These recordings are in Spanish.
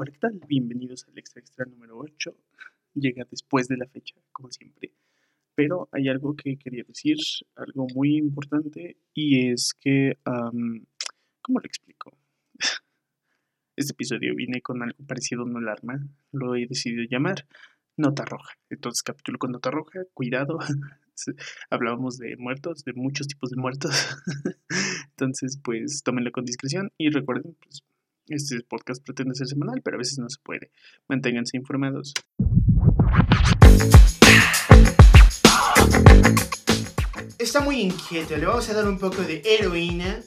Hola, ¿qué tal? Bienvenidos al Extra Extra número 8. Llega después de la fecha, como siempre. Pero hay algo que quería decir, algo muy importante, y es que, am, ¿cómo lo explico? Este episodio viene con algo parecido a una alarma, lo he decidido llamar Nota Roja. Entonces, capítulo con Nota Roja, cuidado. Hablábamos de muertos, de muchos tipos de muertos. Entonces, pues tómenlo con discreción y recuerden, pues, este podcast pretende ser semanal, pero a veces no se puede. Manténganse informados. Está muy inquieto, le vamos a dar un poco de heroína.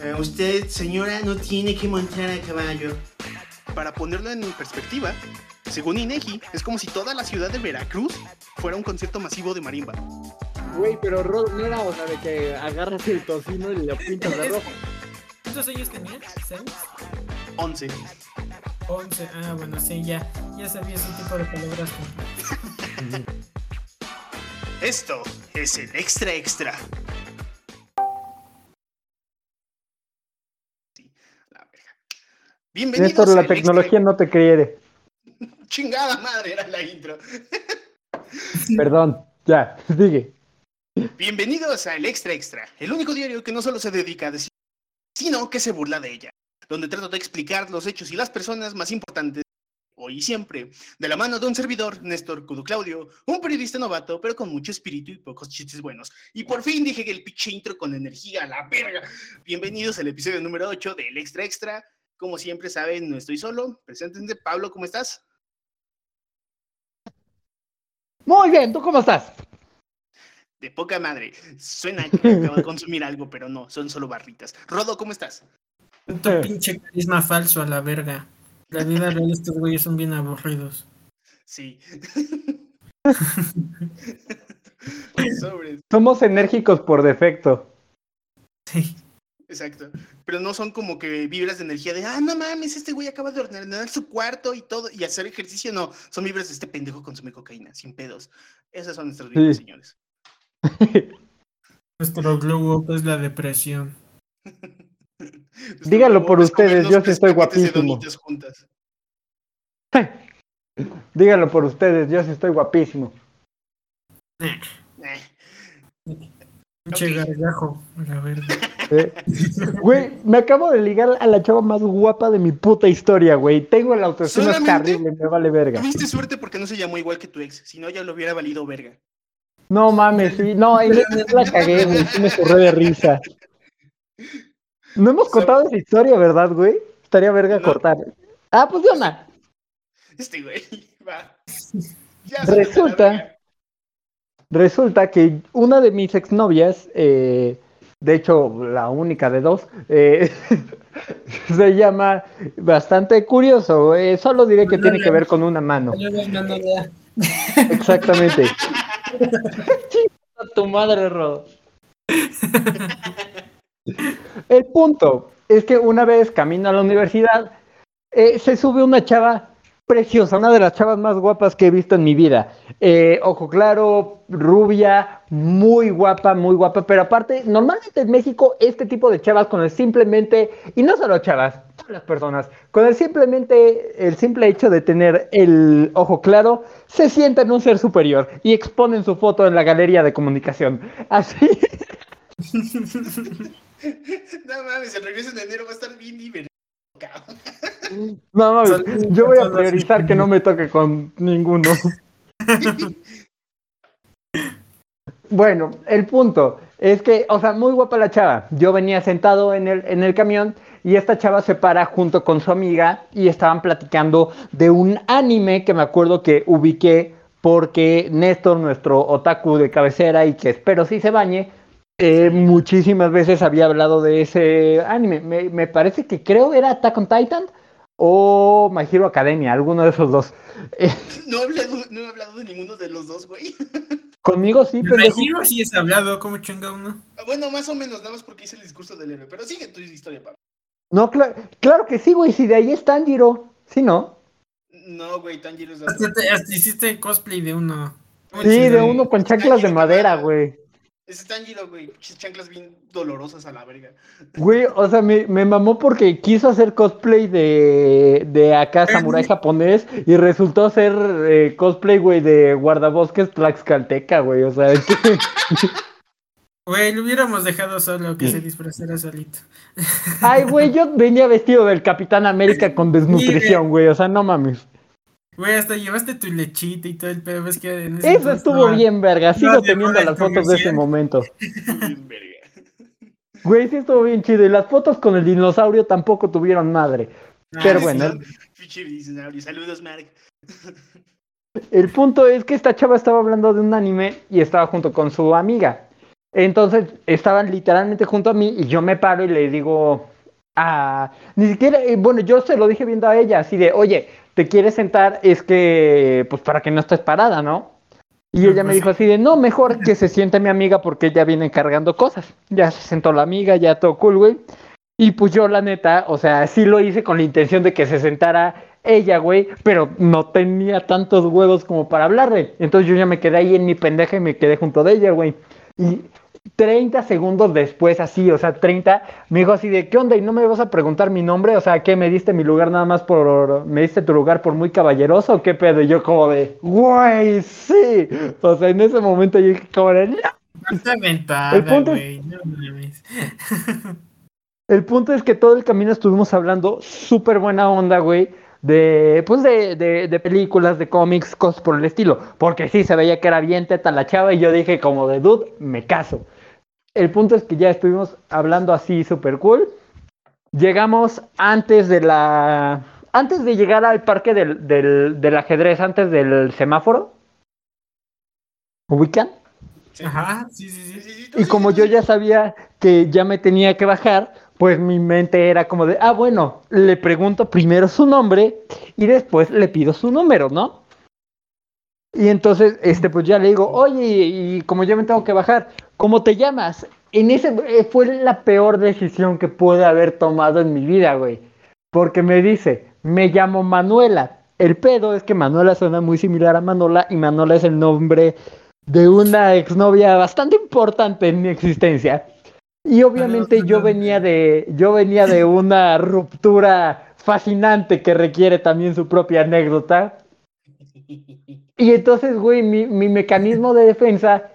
Eh, usted, señora, no tiene que montar a caballo. Para ponerlo en perspectiva, según INEGI, es como si toda la ciudad de Veracruz fuera un concierto masivo de marimba. Güey, pero Rod, no era, o sea, de que agarras el tocino y lo pintas de rojo. ¿Cuántos años tenías? ¿Seis? 11. ¿Once? Ah, bueno, sí, ya, ya sabía ese tipo de palabras. Esto es el extra extra. Sí, la verga. Bienvenidos Néstor, la tecnología no te quiere. Extra- Chingada madre, era la intro. Perdón, ya, sigue. Bienvenidos a El Extra Extra, el único diario que no solo se dedica a decir, sino que se burla de ella, donde trato de explicar los hechos y las personas más importantes hoy y siempre, de la mano de un servidor, Néstor Cudo Claudio, un periodista novato, pero con mucho espíritu y pocos chistes buenos. Y por fin dije que el pinche intro con energía a la verga. Bienvenidos al episodio número 8 del Extra Extra. Como siempre saben, no estoy solo. Preséntense, Pablo, ¿cómo estás? Muy bien, ¿tú cómo estás? De poca madre. Suena que acabo de consumir algo, pero no, son solo barritas. Rodo, ¿cómo estás? Tu pinche carisma falso a la verga. La vida real, estos güeyes son bien aburridos. Sí. Somos enérgicos por defecto. Sí. exacto. Pero no son como que vibras de energía de, ah, no mames, este güey acaba de ordenar su cuarto y todo, y hacer ejercicio. No, son vibras de este pendejo consume cocaína, sin pedos. Esas son nuestras vibras, Sí. señores. Nuestro glow up es la depresión. Díganlo por ustedes, yo sí estoy guapísimo. Díganlo por ustedes, yo sí estoy guapísimo. Güey, me acabo de ligar a la chava más guapa de mi puta historia, güey. Tengo la autoestima terrible, me vale verga. Tuviste suerte porque no se llamó igual que tu ex, si no ya lo hubiera valido verga. No mames, sí, no, ahí la cagué, güey. Sí me corré de risa. No hemos contado esa historia, ¿verdad, güey? Estaría verga No. cortar. Ah, pues de una. Este güey, va. Ya, Resulta-. Resulta que una de mis exnovias, eh, de hecho la única de dos, eh, se llama bastante curioso. eh, solo diré que tiene que ver con una mano. Exactamente. Tu madre, Rodo. El punto es que una vez camino a la universidad, eh, se sube una chava preciosa, una de las chavas más guapas que he visto en mi vida. Eh, ojo claro, rubia, muy guapa, muy guapa, pero aparte, normalmente en México este tipo de chavas con el simplemente, y no solo chavas, todas las personas, con el simplemente, el simple hecho de tener el ojo claro, se sienten un ser superior y exponen su foto en la galería de comunicación. Así, No mames, el regreso en enero va a estar bien divertido. cabrón. no mames, yo voy a priorizar que no me toque con ninguno. Bueno, el punto es que, o sea, muy guapa la chava. Yo venía sentado en el, en el camión y esta chava se para junto con su amiga y estaban platicando de un anime que me acuerdo que ubiqué porque Néstor, nuestro otaku de cabecera y que espero sí se bañe, eh, muchísimas veces había hablado de ese anime. Me, me parece que creo era Attack on Titan o My Hero Academia, alguno de esos dos. Eh, No he, hablado, no he hablado de ninguno de los dos, güey. conmigo sí, pendejo. imagino si es hablado, como chinga uno. Ah, Bueno, más o menos, nada más porque hice el discurso del héroe. Pero sigue tu historia, Pablo. No, cla- claro que sí, güey, si de ahí es Tanjiro. Sí, ¿no? No, güey, Tanjiro es de Hasta, te- hasta hiciste cosplay de uno. Sí, de uno con chanclas de madera, güey. Ese es Tanjiro, güey. Chanclas bien dolorosas a la verga. Güey, o sea, me, me mamó porque quiso hacer cosplay de, de acá samurai japonés y resultó ser eh, cosplay, güey, de guardabosques tlaxcalteca, güey. O sea, es que... Güey, lo hubiéramos dejado solo que se disfrazara solito. Ay, güey, yo venía vestido del Capitán América con desnutrición, güey. O sea, no mames. Güey, hasta llevaste tu lechita y todo el pedo. Ves que en ese Eso estuvo no- bien, verga. Sigo no teniendo las fotos de ese momento. Bien verga. Güey, sí estuvo bien chido. Y las fotos con el dinosaurio tampoco tuvieron madre. Ah, Pero bueno. Saludos, Mark. El punto es que esta chava estaba hablando de un anime y estaba junto con su amiga. Entonces estaban literalmente junto a mí y yo me paro y le digo a... Ni siquiera, eh, bueno, yo se lo dije viendo a ella, así de, oye, ¿te quieres sentar? Es que, pues para que no estés parada, ¿no? Y ella me dijo así de, no, mejor que se siente mi amiga porque ella viene cargando cosas. Ya se sentó la amiga, ya todo cool, güey. Y pues yo, la neta, o sea, sí lo hice con la intención de que se sentara ella, güey, pero no tenía tantos huevos como para hablarle. Entonces yo ya me quedé ahí en mi pendeja y me quedé junto de ella, güey. Y 30 segundos después, así, o sea, 30, me dijo así de, ¿qué onda? ¿Y no me vas a preguntar mi nombre? O sea, ¿qué? ¿Me diste mi lugar nada más por, me diste tu lugar por muy caballeroso o qué pedo? Y yo como de, güey, sí. O sea, en ese momento yo dije como de, "No". Está aventada, El punto es- güey. No. El punto es que todo el camino estuvimos hablando súper buena onda, güey, de, pues de, de, de películas, de cómics, cosas por el estilo. Porque sí, se veía que era bien teta la chava y yo dije como de, dude, me caso. El punto es que ya estuvimos hablando así súper cool. Llegamos antes de la... Antes de llegar al parque del, del, del ajedrez, antes del semáforo. ¿Ubican? Ajá, sí, sí, Sí, sí. sí, sí, tú Y sí, como yo sí. ya sabía que ya me tenía que bajar, pues mi mente era como de, ah, bueno, le pregunto primero su nombre y después le pido su número, ¿no? Y entonces, este, pues ya le digo, oye, y como ya me tengo que bajar, ¿cómo te llamas? En ese eh, fue la peor decisión que pude haber tomado en mi vida, güey. Porque me dice, me llamo Manuela. El pedo es que Manuela suena muy similar a Manola y Manola es el nombre de una exnovia bastante importante en mi existencia. Y obviamente yo venía de yo venía de una ruptura fascinante que requiere también su propia anécdota. Y entonces, güey, mi, mi mecanismo de defensa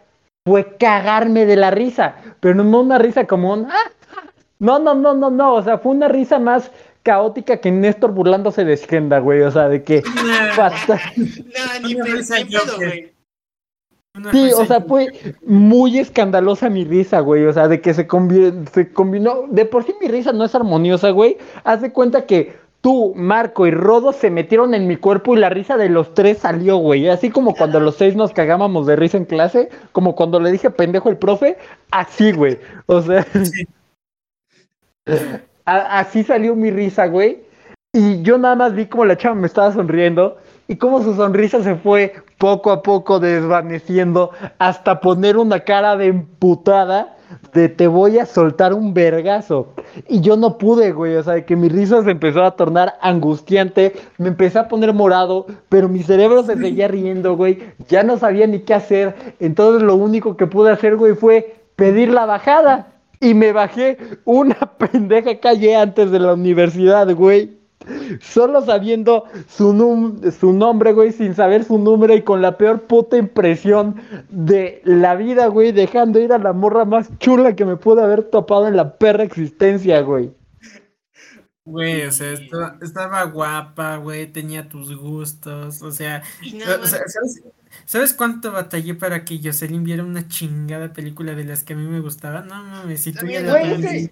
fue cagarme de la risa, pero no una risa como un "Ah, ah". No, no, no, no, no, o sea, fue una risa más caótica que Néstor burlándose de Skenda, güey, o sea, de que No, ni pedo, güey. Una Sí, o sea, fue muy escandalosa mi risa, güey. O sea, de que se, se combinó. De por sí mi risa no es armoniosa, güey. Haz de cuenta que tú, Marco y Rodo se metieron en mi cuerpo y la risa de los tres salió, güey. Así como cuando los seis nos cagábamos de risa en clase, como cuando le dije pendejo al profe, así, güey. O sea, Sí. a- así salió mi risa, güey. Y yo nada más vi como la chava me estaba sonriendo y como su sonrisa se fue poco a poco desvaneciendo hasta poner una cara de emputada de te voy a soltar un vergazo. Y yo no pude, güey, o sea, de que mi risa se empezó a tornar angustiante, me empecé a poner morado, pero mi cerebro se seguía riendo, güey, ya no sabía ni qué hacer, entonces lo único que pude hacer, güey, fue pedir la bajada. Y me bajé una pendeja calle antes de la universidad, güey. Solo sabiendo su, num- su nombre, güey, sin saber su número y con la peor puta impresión de la vida, güey, dejando ir a la morra más chula que me pude haber topado en la perra existencia, güey. Güey, o sea, estaba, estaba guapa, güey, tenía tus gustos, o sea, Y o sea. ¿sabes, ¿sabes cuánto batallé para que Jocelyn viera una chingada película de las que a mí me gustaban? No mames, si tú ya También, la ese-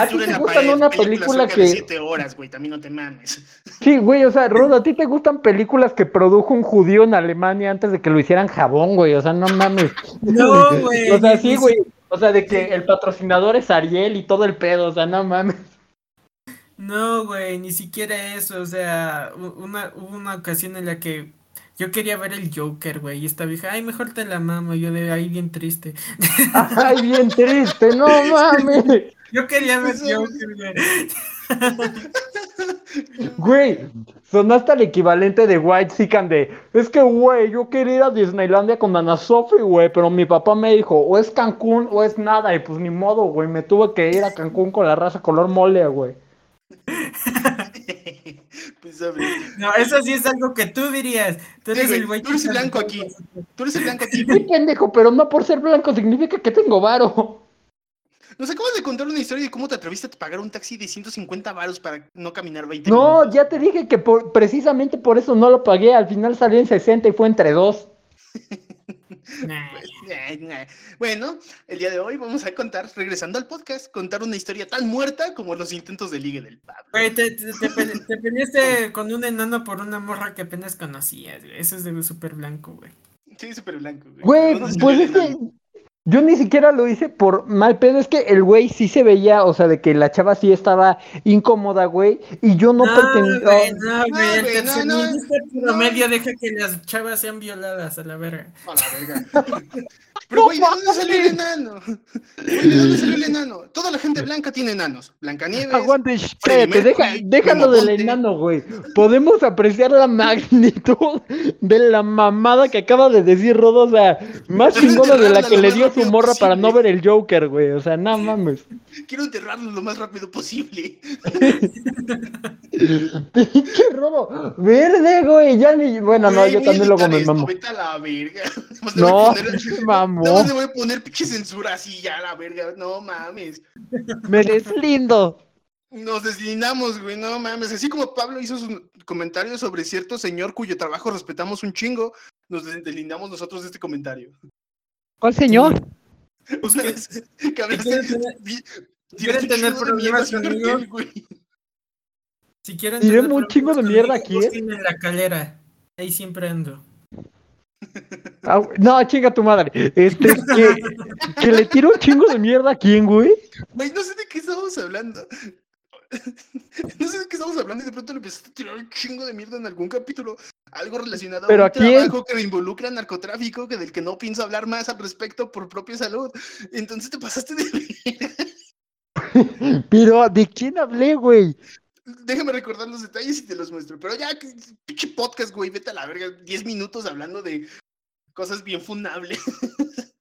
¿A ti te en la gusta pared. una película que- siete horas, güey. También no te mames. Sí, güey, o sea, Rodo, ¿a ti te gustan películas que produjo un judío en Alemania antes de que lo hicieran jabón, güey? O sea, no mames. No, güey. O sea, sí, güey. O sea, de que el patrocinador es Ariel y todo el pedo, o sea, no mames. No, güey, ni siquiera eso, o sea, una, hubo una ocasión en la que yo quería ver el Joker, güey, y esta vieja, ay, mejor te la mamo, yo de ahí bien triste. Ay, bien triste, no mames. Yo quería ver Joker, güey. Güey, sonaste el equivalente de White Sican de. Es que, güey, yo quería ir a Disneylandia con Ana Sophie, güey, pero mi papá me dijo, o es Cancún o es nada, y pues ni modo, güey, me tuve que ir a Cancún con la raza color mole, güey. No, eso sí es algo que tú dirías. Tú Sí, eres güey, el güey tú eres el blanco aquí. Tú eres el blanco aquí. Sí, pendejo, pero no por ser blanco significa que tengo varo. Nos acabas de contar una historia de cómo te atreviste a pagar un taxi de 150 varos para no caminar 20 No, minutos. ya te dije que por- precisamente por eso no lo pagué. Al final salió en 60 y fue entre dos. Nah. Bueno, el día de hoy vamos a contar, regresando al podcast, contar una historia tan muerta como los intentos de ligue del Pablo. Güey, te, te, te pele- te peleaste con un enano por una morra que apenas conocías, güey. Eso es de súper blanco, güey. Sí, súper blanco. Güey, Güey, ¿De dónde pues es que? Yo ni siquiera lo hice por mal pedo. Es que el güey sí se veía, o sea, de que la chava sí estaba incómoda, güey. Y yo no, No, pretendía. güey, no, güey. No, tercermundista no. promedio deja que las chavas sean violadas a la verga. A la verga. Pero, güey, ¿de dónde salió el enano? Güey, ¿de dónde salió el enano? Toda la gente blanca tiene enanos. Blancanieves. Aguante, cállate, deja, déjalo del Monte. enano, güey. Podemos apreciar la magnitud de la mamada que acaba de decir Rodo, o sea, más chingona de la que le más dio su morra para no ver el Joker, güey. O sea, no mames. Quiero enterrarlo lo más rápido posible. Pinche Rodo, verde, güey. Ya ni. Bueno, no, Güey, yo a también luego me mamo. Vete a la verga. No, a nada más le voy a poner pinche censura así ya a la verga. No mames. Me deslindo. Nos deslindamos, güey. No mames. Así como Pablo hizo sus comentarios sobre cierto señor cuyo trabajo respetamos un chingo, nos des- deslindamos nosotros de este comentario. ¿Cuál señor? Ustedes que tener- di- quieren tener chingo de mierda problemas conmigo? Si quieren tener un chingo de mierda aquí, ¿eh? en la calera. Ahí siempre ando. Ah, no, chinga tu madre. Este, que, que le tiro un chingo de mierda a quién, güey. Güey, no sé de qué estamos hablando. No sé de qué estamos hablando y de pronto le empezaste a tirar un chingo de mierda en algún capítulo. Algo relacionado ¿Pero a un quién? trabajo que involucra narcotráfico, que del que no pienso hablar más al respecto por propia salud. Entonces te pasaste de... Pero, ¿de quién hablé, güey? Déjame recordar los detalles y te los muestro. Pero ya, pinche podcast, güey, vete a la verga. 10 minutos hablando de cosas bien funables.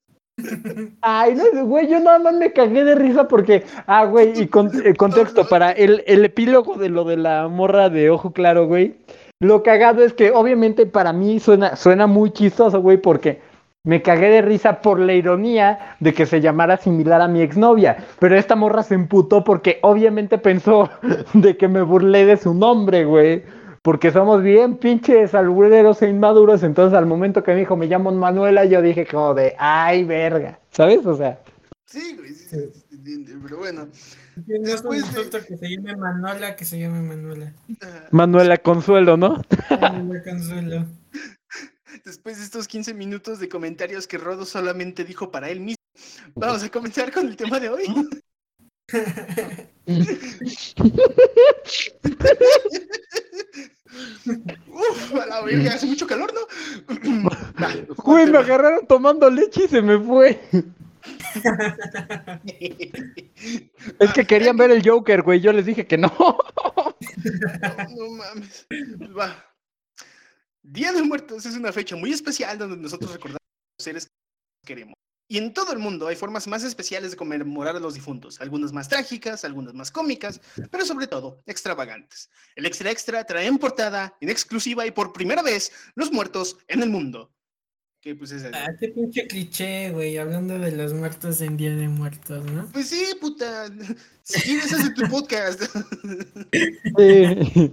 Ay, no, güey, yo nada más me cagué de risa porque, ah, güey, y con, eh, contexto, para el, el epílogo de lo de la morra de ojo claro, güey, lo cagado es que obviamente para mí suena, suena muy chistoso, güey, porque me cagué de risa por la ironía de que se llamara similar a mi exnovia, pero esta morra se emputó porque obviamente pensó de que me burlé de su nombre, güey. Porque somos bien pinches albureros e inmaduros, entonces al momento que me dijo me llamo Manuela, yo dije como de, ay, verga, ¿sabes? O sea, Sí, güey, sí, sí, sí, pero bueno. No es un Después de- insulto que se llame Manuela, que se llame Manuela. ah, Manuela Consuelo, ¿no? Manuela Consuelo. Después de estos 15 minutos de comentarios que Rodo solamente dijo para él mismo, vamos a comenzar con el tema de hoy. Uf, a la verga, hace mucho calor, ¿no? Va, Güey, me agarraron tomando leche y se me fue. Es que querían ver el Joker, güey, yo les dije que no. No mames. Va. Día de Muertos es una fecha muy especial donde nosotros recordamos a los seres que queremos. Y en todo el mundo hay formas más especiales de conmemorar a los difuntos, algunas más trágicas, algunas más cómicas, pero sobre todo extravagantes. El Extra Extra trae en portada, en exclusiva y por primera vez, los muertos en el mundo. Que pues es Ah, qué pinche cliché, güey, hablando de los muertos en Día de Muertos, ¿no? Pues sí, puta. Si quieres, hace tu podcast. Sí.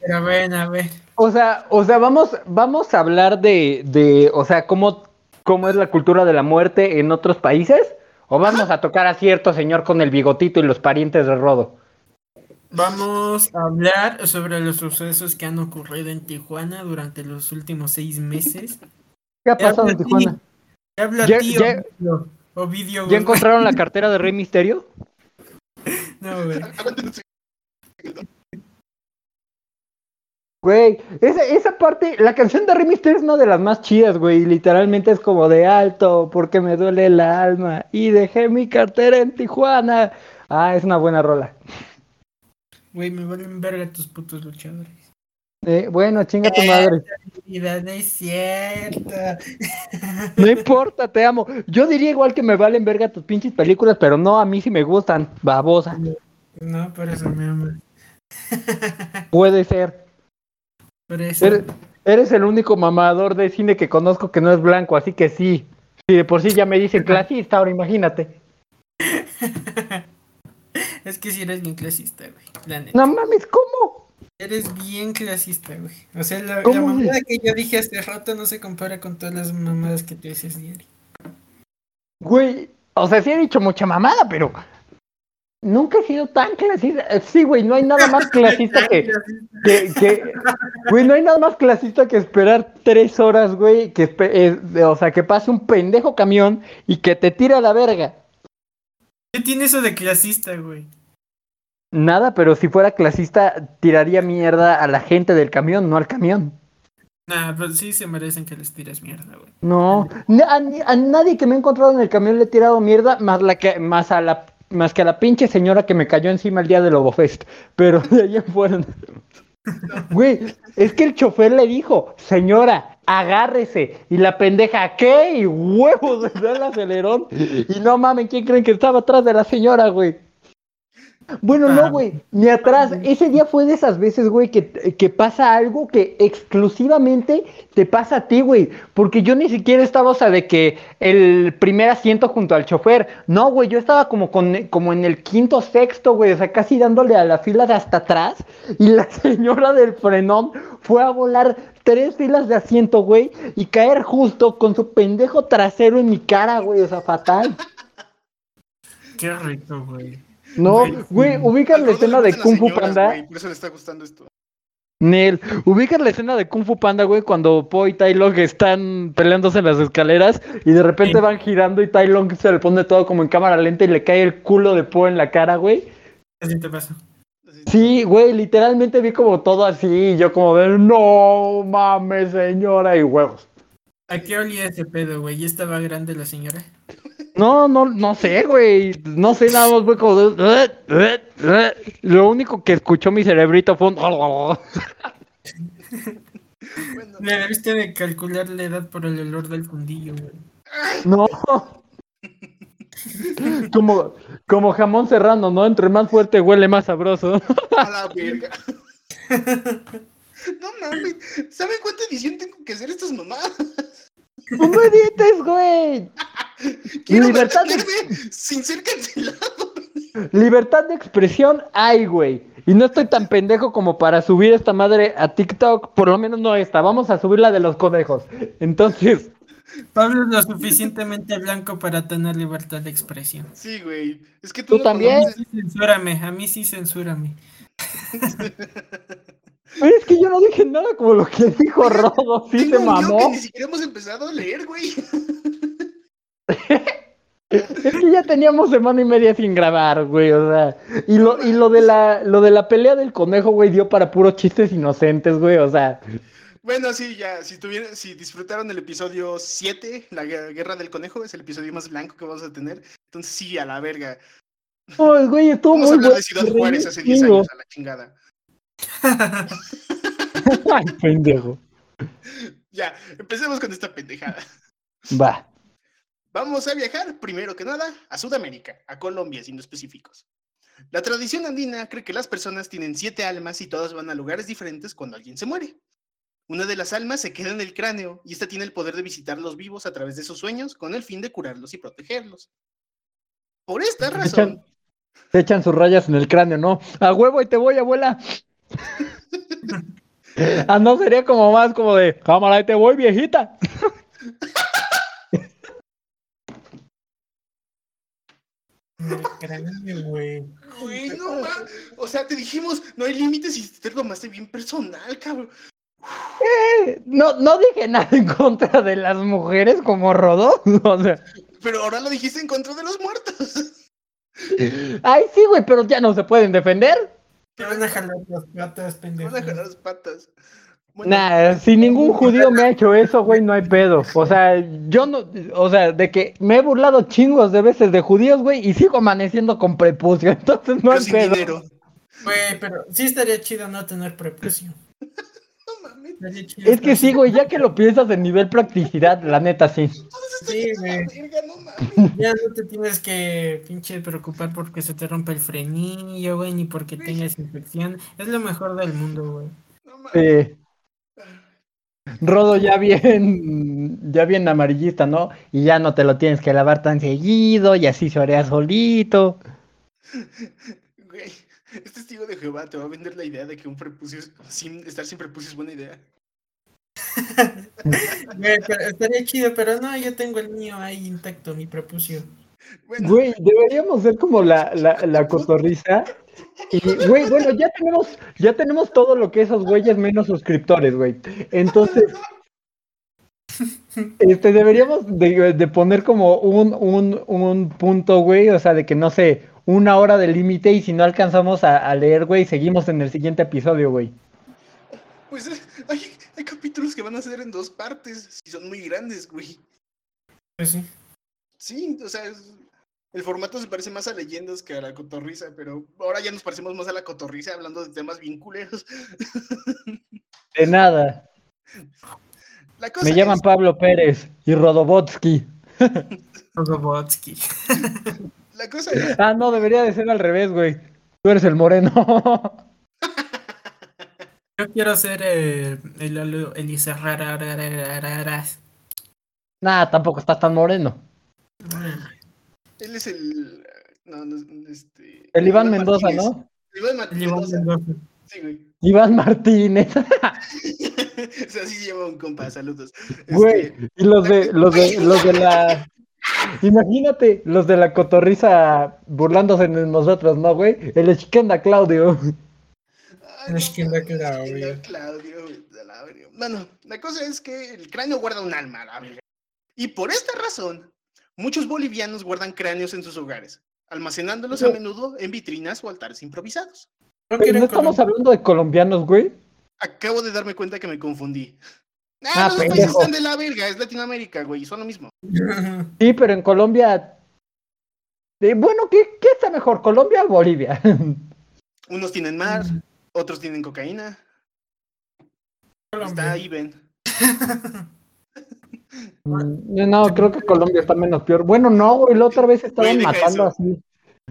Pero ven, a ver. O sea, o sea, vamos, vamos a hablar de, de, o sea, cómo, cómo es la cultura de la muerte en otros países. ¿O vamos a tocar a cierto señor con el bigotito y los parientes de Rodo? Vamos a hablar sobre los sucesos que han ocurrido en Tijuana durante los últimos seis meses. ¿Qué ha pasado en Tijuana? Te habla Ya- tío ya- Ovidio, ¿Ya encontraron la cartera de Rey Misterio? No, güey. Güey, esa, esa parte, la canción de Misterio es una de las más chidas, güey. Literalmente es como de alto, porque me duele la alma. Y dejé mi cartera en Tijuana. Ah, es una buena rola. Güey, me valen verga tus putos luchadores. Eh, bueno, chinga tu madre. Vida, no es cierto. No importa, te amo. Yo diría igual que me valen verga tus pinches películas, pero no, a mí sí me gustan. Babosa. No, por eso me amas. Puede ser. Eso. Eres, eres el único mamador de cine que conozco que no es blanco, así que sí. Si de por sí ya me dicen clasista, ahora imagínate. Es que si eres bien clasista, güey. La neta. No mames, ¿cómo? Eres bien clasista, güey. O sea, la, mamada que yo dije hace rato no se compara con todas las mamadas que tú dices diario. Güey, o sea, sí he dicho mucha mamada, pero nunca he sido tan clasista. Eh, Sí, güey, no hay nada más clasista que, que, que- güey, no hay nada más clasista que esperar tres horas, güey, que, eh, o sea, que pase un pendejo camión y que te tire a la verga. ¿Qué tiene eso de clasista, güey? Nada, pero si fuera clasista, tiraría mierda a la gente del camión, no al camión. Nah, pero sí se merecen que les tires mierda, güey. No, a, a nadie que me he encontrado en el camión le he tirado mierda, más la que, más a la, más que a la pinche señora que me cayó encima el día del Lobofest. Pero de ahí en fuera. Güey, es que el chofer le dijo, señora, agárrese. Y la pendeja, ¿qué? Y huevos, le da el acelerón. Y no mames, ¿quién creen que estaba atrás de la señora, güey? Bueno, no, güey, ni atrás. Ese día fue de esas veces, güey, que, que pasa algo que exclusivamente te pasa a ti, güey. Porque yo ni siquiera estaba, o sea, de que el primer asiento junto al chofer. No, güey, yo estaba como, con, como en el quinto, sexto, güey, o sea, casi dándole a la fila de hasta atrás. Y la señora del frenón fue a volar tres filas de asiento, güey, y caer justo con su pendejo trasero en mi cara, güey, o sea, fatal. Qué rico, güey. No, güey, ubicas Al la escena de Kung Fu Panda. güey, por eso le está gustando esto. Nel, ubicas la escena de Kung Fu Panda, güey, cuando Po y Tai Long están peleándose en las escaleras y de repente van girando y Tai Long se le pone todo como en cámara lenta y le cae el culo de Po en la cara, güey. Así te pasa. Sí, güey, literalmente vi como todo así y yo como de, no mames, señora, y huevos. ¿A qué olía ese pedo, güey? ¿Ya estaba grande la señora? No, no, no sé, güey, no sé, nada más fue como. Lo único que escuchó mi cerebrito fue un... Bueno, Le debiste de calcular la edad por el olor del fundillo, güey. No. Como, como jamón serrano, ¿no? Entre más fuerte huele, más sabroso. a la verga. No mames, ¿saben cuánta edición tengo que hacer estas mamadas? ¡No me edites, güey! Quiero Libertad de- sin ser cancelado. Libertad de expresión hay, güey. Y no estoy tan pendejo como para subir esta madre a TikTok. Por lo menos no esta. Vamos a subir la de los conejos. Entonces, Pablo es lo suficientemente blanco para tener libertad de expresión. Sí, güey. Es que tú, ¿Tú no también? conoces- censúrame, a mí sí censúrame. pero es que yo no dije nada como lo que dijo Rodo. Sí se guion que mamó. ni siquiera hemos empezado a leer, güey. Es que ya teníamos semana y media sin grabar, güey, o sea, y lo, y lo de la, lo de la pelea del conejo, güey, dio para puros chistes inocentes, güey, o sea, Bueno, sí, ya, si tuvieron, si disfrutaron el episodio 7, la gue- guerra del conejo, es el episodio más blanco que vamos a tener. Entonces sí, a la verga. oh, güey, estuvo Vamos muy bueno. de Ciudad Juárez hace 10 chingo. años, a la chingada. Ay, pendejo. Ya, empecemos con esta pendejada. Va. Vamos a viajar, primero que nada, a Sudamérica, a Colombia, siendo específicos. La tradición andina cree que las personas tienen siete almas y todas van a lugares diferentes cuando alguien se muere. Una de las almas se queda en el cráneo y esta tiene el poder de visitar los vivos a través de sus sueños con el fin de curarlos y protegerlos. Por esta Se razón, echan, se echan sus rayas en el cráneo, ¿no? A huevo y te voy, abuela. ah, no, sería como más como de, cámara, ahí te voy, viejita. güey. güey, no O sea, te dijimos, no hay límites y te lo tomaste bien personal, cabrón. No, no dije nada en contra de las mujeres como Rodó. O sea, Pero ahora lo dijiste en contra de los muertos. ay, sí, güey, pero ya no se pueden defender. Te van a jalar las patas, Te pendejo. van a jalar las patas. Bueno, Nah, si ningún judío me ha hecho eso, güey, no hay pedo. O sea, yo no, o sea, de que me he burlado chingos de veces de judíos, güey, y sigo amaneciendo con prepucio, entonces no hay sin pedo. dinero. Güey, pero sí estaría chido no tener prepucio. No mames. Es que sí, güey, ya que lo piensas en nivel practicidad, la neta sí. Sí, güey. Verga, no mames. Ya no te tienes que pinche preocupar porque se te rompe el frenillo, güey, ni porque tengas infección. Es lo mejor del mundo, güey. No mames. Sí. Rodo ya bien, ya bien amarillista, ¿no? Y ya no te lo tienes que lavar tan seguido y así se orea solito. Güey, este testigo de Jehová te va a vender la idea de que un prepucio, sin estar sin prepucio es buena idea. Güey, pero estaría chido, pero no, yo tengo el mío ahí intacto, mi prepucio. Bueno, Güey, deberíamos ser como la, la, la cotorriza. Y, güey, bueno, ya tenemos, ya tenemos todo lo que esos güeyes menos suscriptores, güey. Entonces, este, deberíamos de, de poner como un, un, un punto, güey, o sea, de que no sé, una hora de límite y si no alcanzamos a, a leer, güey, seguimos en el siguiente episodio, güey. pues eh, hay, hay capítulos que van a ser en dos partes, y son muy grandes, güey. Pues sí. Sí, o sea, es- el formato se parece más a leyendas que a la cotorriza, pero ahora ya nos parecemos más a la cotorriza hablando de temas bien culeros. De nada. La cosa Me llaman es- Pablo Pérez y Rodobotsky. Robotsky. la cosa es, Ah, no, debería de ser al revés, güey. Tú eres el moreno. Yo quiero ser eh, el Elisa Rarararararas. Nah, tampoco estás tan moreno. Él es el... No, no, este... El Iván Mendoza, Martínez. ¿no? El Iván Ma- El Iván Mendoza. Sí, güey. Iván Martínez. o sea, sí llama un compa, saludos. Güey, Este, y los de, los de, los de la. Imagínate, los de la cotorriza burlándose de nosotros, ¿no, güey? El Esquenda Claudio. ay, Es que no Claudio. no, Claudio, güey. Bueno, la cosa es que el cráneo guarda un alma, la verga. Y por esta razón, muchos bolivianos guardan cráneos en sus hogares, almacenándolos a menudo en vitrinas o altares improvisados. No en estamos Colombia. hablando de colombianos, güey. Acabo de darme cuenta que me confundí. Ah, Ah, los países están de la verga, es Latinoamérica, güey, son lo mismo. Sí, pero en Colombia. eh, bueno, ¿qué, ¿qué está mejor, Colombia o Bolivia? Unos tienen mar, otros tienen cocaína. Está ahí, ven. Mm, no, creo que Colombia está menos peor. Bueno, no, güey, la otra vez estaban matando eso. así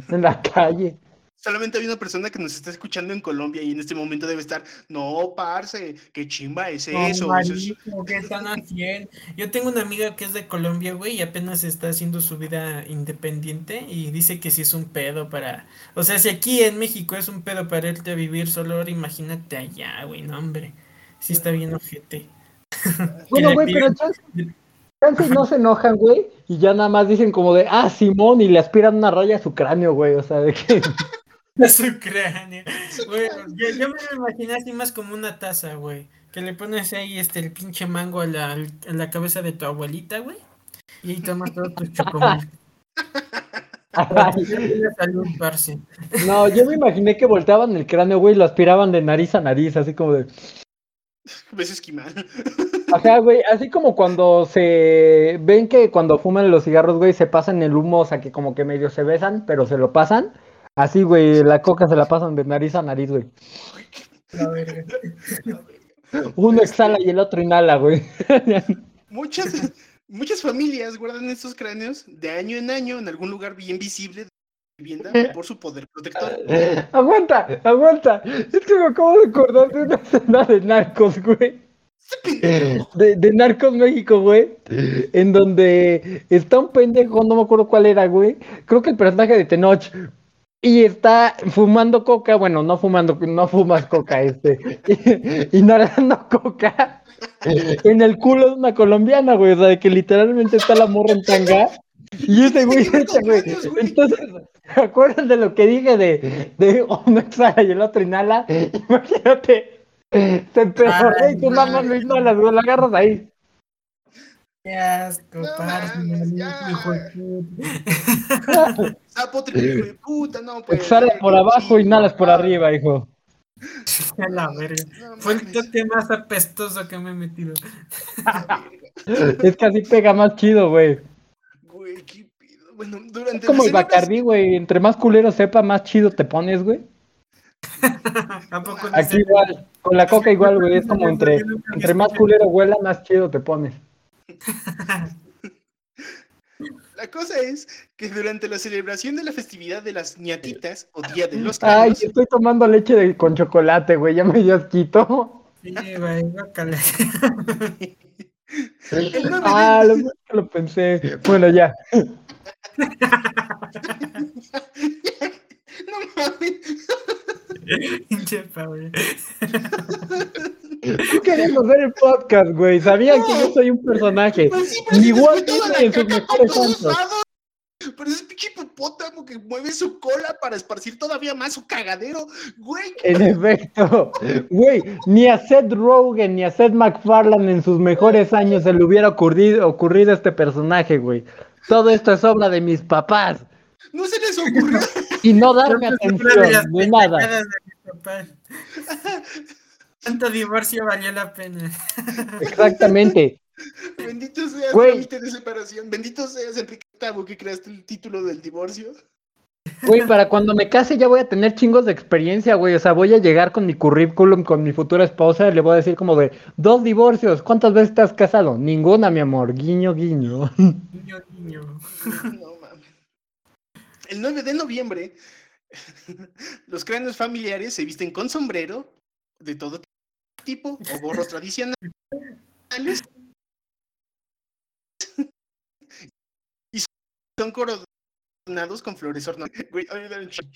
en la calle. Solamente hay una persona que nos está escuchando en Colombia y en este momento debe estar, no, parce, qué chimba es No, eso. eso es-". marico, ¿qué están haciendo? Yo tengo una amiga que es de Colombia, güey, y apenas está haciendo su vida independiente y dice que si es un pedo para... O sea, si aquí en México es un pedo para irte a vivir solo, ahora imagínate allá, güey, no, hombre. Sí está bien ojete. Bueno, güey, pero chance, no se enojan, güey, y ya nada más dicen como de, ah, Simón, y le aspiran una raya a su cráneo, güey, o sea, de que... A su cráneo. Güey, yo, yo me lo imaginé así más como una taza, güey. Que le pones ahí este el pinche mango a la, a la cabeza de tu abuelita, güey. Y ahí tomas todos tus chocomil. No, yo me imaginé que volteaban el cráneo, güey, y lo aspiraban de nariz a nariz, así como de... Ves esquimal. Ajá, güey, así como cuando se... Ven que cuando fuman los cigarros, güey, se pasan el humo, o sea, que como que medio se besan, pero se lo pasan. Así, güey, la coca se la pasan de nariz a nariz, güey. La verga. Uno exhala y el otro inhala, güey. Muchas, muchas familias guardan estos cráneos de año en año en algún lugar bien visible vivienda por su poder protector. aguanta, aguanta. Es que me acabo de acordar de una escena de narcos, güey. De, de Narcos México, güey. En donde está un pendejo, no me acuerdo cuál era, güey. Creo que el personaje de Tenoch. Y está fumando coca, bueno, no fumando, no fumas coca, este. Inhalando coca en el culo de una colombiana, güey. O sea, de que literalmente está la morra en tanga. Y ese güey, ese güey. Entonces, ¿se acuerdan de lo que dije de, de uno exhala y el otro inhala? Imagínate. Se empezó y tú nada más lo inhalas, lo agarras ahí. Qué asco, No mames, ya. hijo de puta. Sapo triple hijo de puta, no pues. Exhala por abajo, inhalas por arriba, hijo. A la verga. No Fue el toque más apestoso que me he metido. Es que así pega más chido, güey. Güey, qué. Bueno, durante Es como el Bacardí, güey. Entre más culero sepa, más chido te pones, güey. ¿A poco no Aquí sé? igual, con la coca igual, güey, es como entre, entre más culero huela, más chido te pones. La cosa es que durante la celebración de la festividad de las ñatitas o Día de los Ay, estoy tomando leche de- con chocolate, güey, ya me dio asquito. Sí, güey, 9 Ah, lo, lo pensé. Bueno, ya. No mames. Pinche Pablo. Tú queriendo ver el podcast, güey. Sabían que yo soy un personaje. Pues sí, pero Disney en sus mejores años. Pero ese pinche hipopótamo que mueve su cola para esparcir todavía más su cagadero, güey. En efecto, güey, ni a Seth Rogen ni a Seth MacFarlane en sus mejores años se le hubiera ocurrido, ocurrido este personaje, güey. Todo esto es obra de mis papás. No se les ocurrió. Y no darme atención, de nada. pendejadas de mis papás. Tanto divorcio valió la pena. Exactamente. Bendito sea el Güey. trámite de separación. Bendito seas Enrique VIII que creaste el título del divorcio. Güey, para cuando me case ya voy a tener chingos de experiencia, güey. O sea, voy a llegar con mi currículum, con mi futura esposa, y le voy a decir como de, dos divorcios, ¿cuántas veces te has casado? Ninguna, mi amor, guiño, guiño. Niño, niño. No mames. El 9 de noviembre, los cráneos familiares se visten con sombrero de todo tipo o gorros tradicionales. Y son coronados con flores ornamentales. Güey,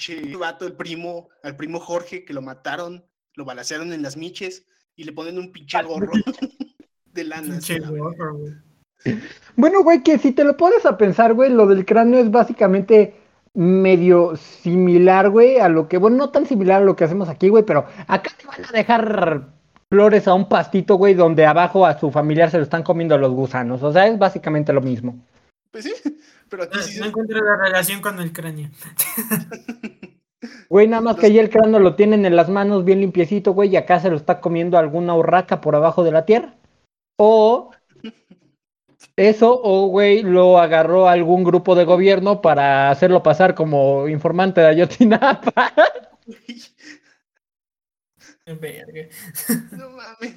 el vato, el primo, al primo Jorge, que lo mataron, lo balacearon en las miches y le ponen un pinche gorro de lana. Pinche así. gorro, güey. Bueno, güey, que si te lo pones a pensar, güey, lo del cráneo es básicamente medio similar, güey, a lo que, bueno, no tan similar a lo que hacemos aquí, güey, pero acá te van a dejar flores a un pastito, güey, donde abajo a su familiar se lo están comiendo los gusanos. O sea, es básicamente lo mismo. Pues sí, pero aquí No, sí no se- encuentro la relación con el cráneo. Güey, nada más que allí el cráneo lo tienen en las manos bien limpiecito, güey, y acá se lo está comiendo alguna urraca por abajo de la tierra. O eso, o güey, lo agarró algún grupo de gobierno para hacerlo pasar como informante de Ayotzinapa. Verga. No mames.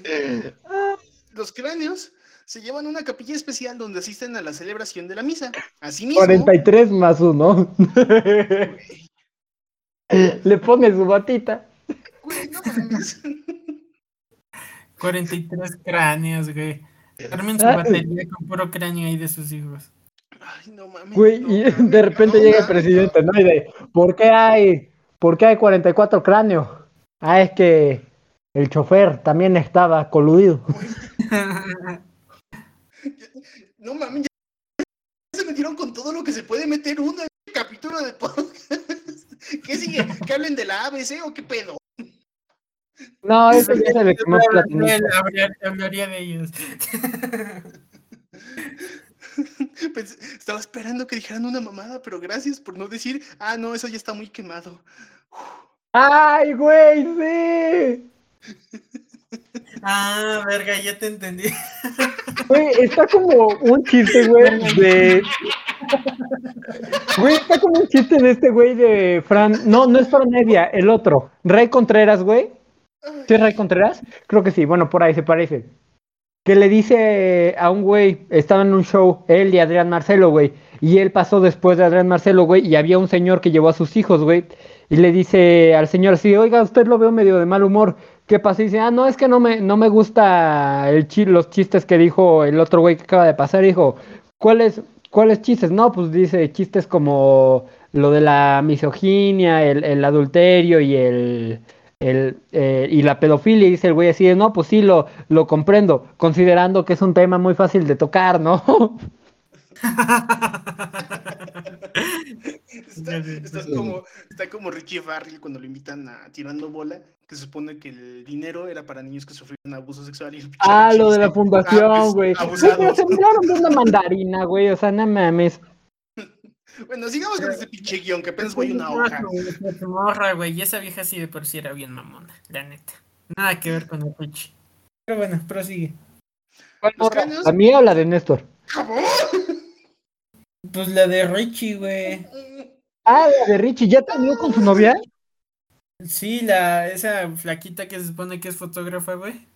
Los cráneos se llevan a una capilla especial donde asisten a la celebración de la misa. Asimismo, 43 más uno. Le pone su batita. güey, no mames. 43 cráneos, güey. Armen su Ay. batería con puro cráneo ahí de sus hijos. Ay, no mames. Güey, no y de repente no llega el presidente, ¿no? Y de, ¿por qué hay, por qué hay 44 cráneos? Ah, es que el chofer también estaba coludido. No mames, ya se metieron con todo lo que se puede meter uno en el capítulo de podcast. ¿Qué sigue? ¿Que hablen de la ABC o qué pedo? No, eso ya se le quemó Él platanito. hablaría, hablaría de ellos. Pensé- estaba esperando que dijeran una mamada, pero gracias por no decir, ah, no, eso ya está muy quemado. ¡Ay, güey, sí! Ah, verga, ya te entendí. Güey, está como un chiste, güey, de... Güey, está como un chiste de este güey de Fran... No, no es Fran Evia, el otro. Ray Contreras, güey. ¿Sí es Ray Contreras? Creo que sí, bueno, por ahí se parece. Que le dice a un güey, estaba en un show, él y Adrián Marcelo, güey. Y él pasó después de Adrián Marcelo, güey, y había un señor que llevó a sus hijos, güey. Y le dice al señor así, oiga, usted lo veo medio de mal humor. ¿Qué pasa? Y dice, ah, no, es que no me, no me gusta el chi- los chistes que dijo el otro güey que acaba de pasar. Dijo, ¿cuáles, ¿cuáles chistes? No, pues dice chistes como lo de la misoginia, el, el adulterio y el, el, eh, y la pedofilia. Y dice el güey así, de, no, pues sí, lo, lo comprendo, considerando que es un tema muy fácil de tocar, ¿no? Está, estás como, está como Richie Farrell cuando lo invitan a tirando bola, que se supone que el dinero era para niños que sufrieron abuso sexual. Y el pinche ah, lo de la fundación, "Ah, pues, güey. Güey, pero abusados". se miraron de una mandarina, güey, o sea, no mames. Bueno, sigamos con ese pinche guion, que apenas voy una hoja. Morra, güey. Y esa vieja sí de por sí era bien mamona, la neta. Nada que ver con el Twitch. Pero bueno, prosigue. Los cráneos, ¿La mía o la de Néstor? ¡Jabón! Pues la de Richie, güey. Ah, la de Richie, ¿ya terminó con su novia? Sí, la, esa flaquita que se supone que es fotógrafa, güey.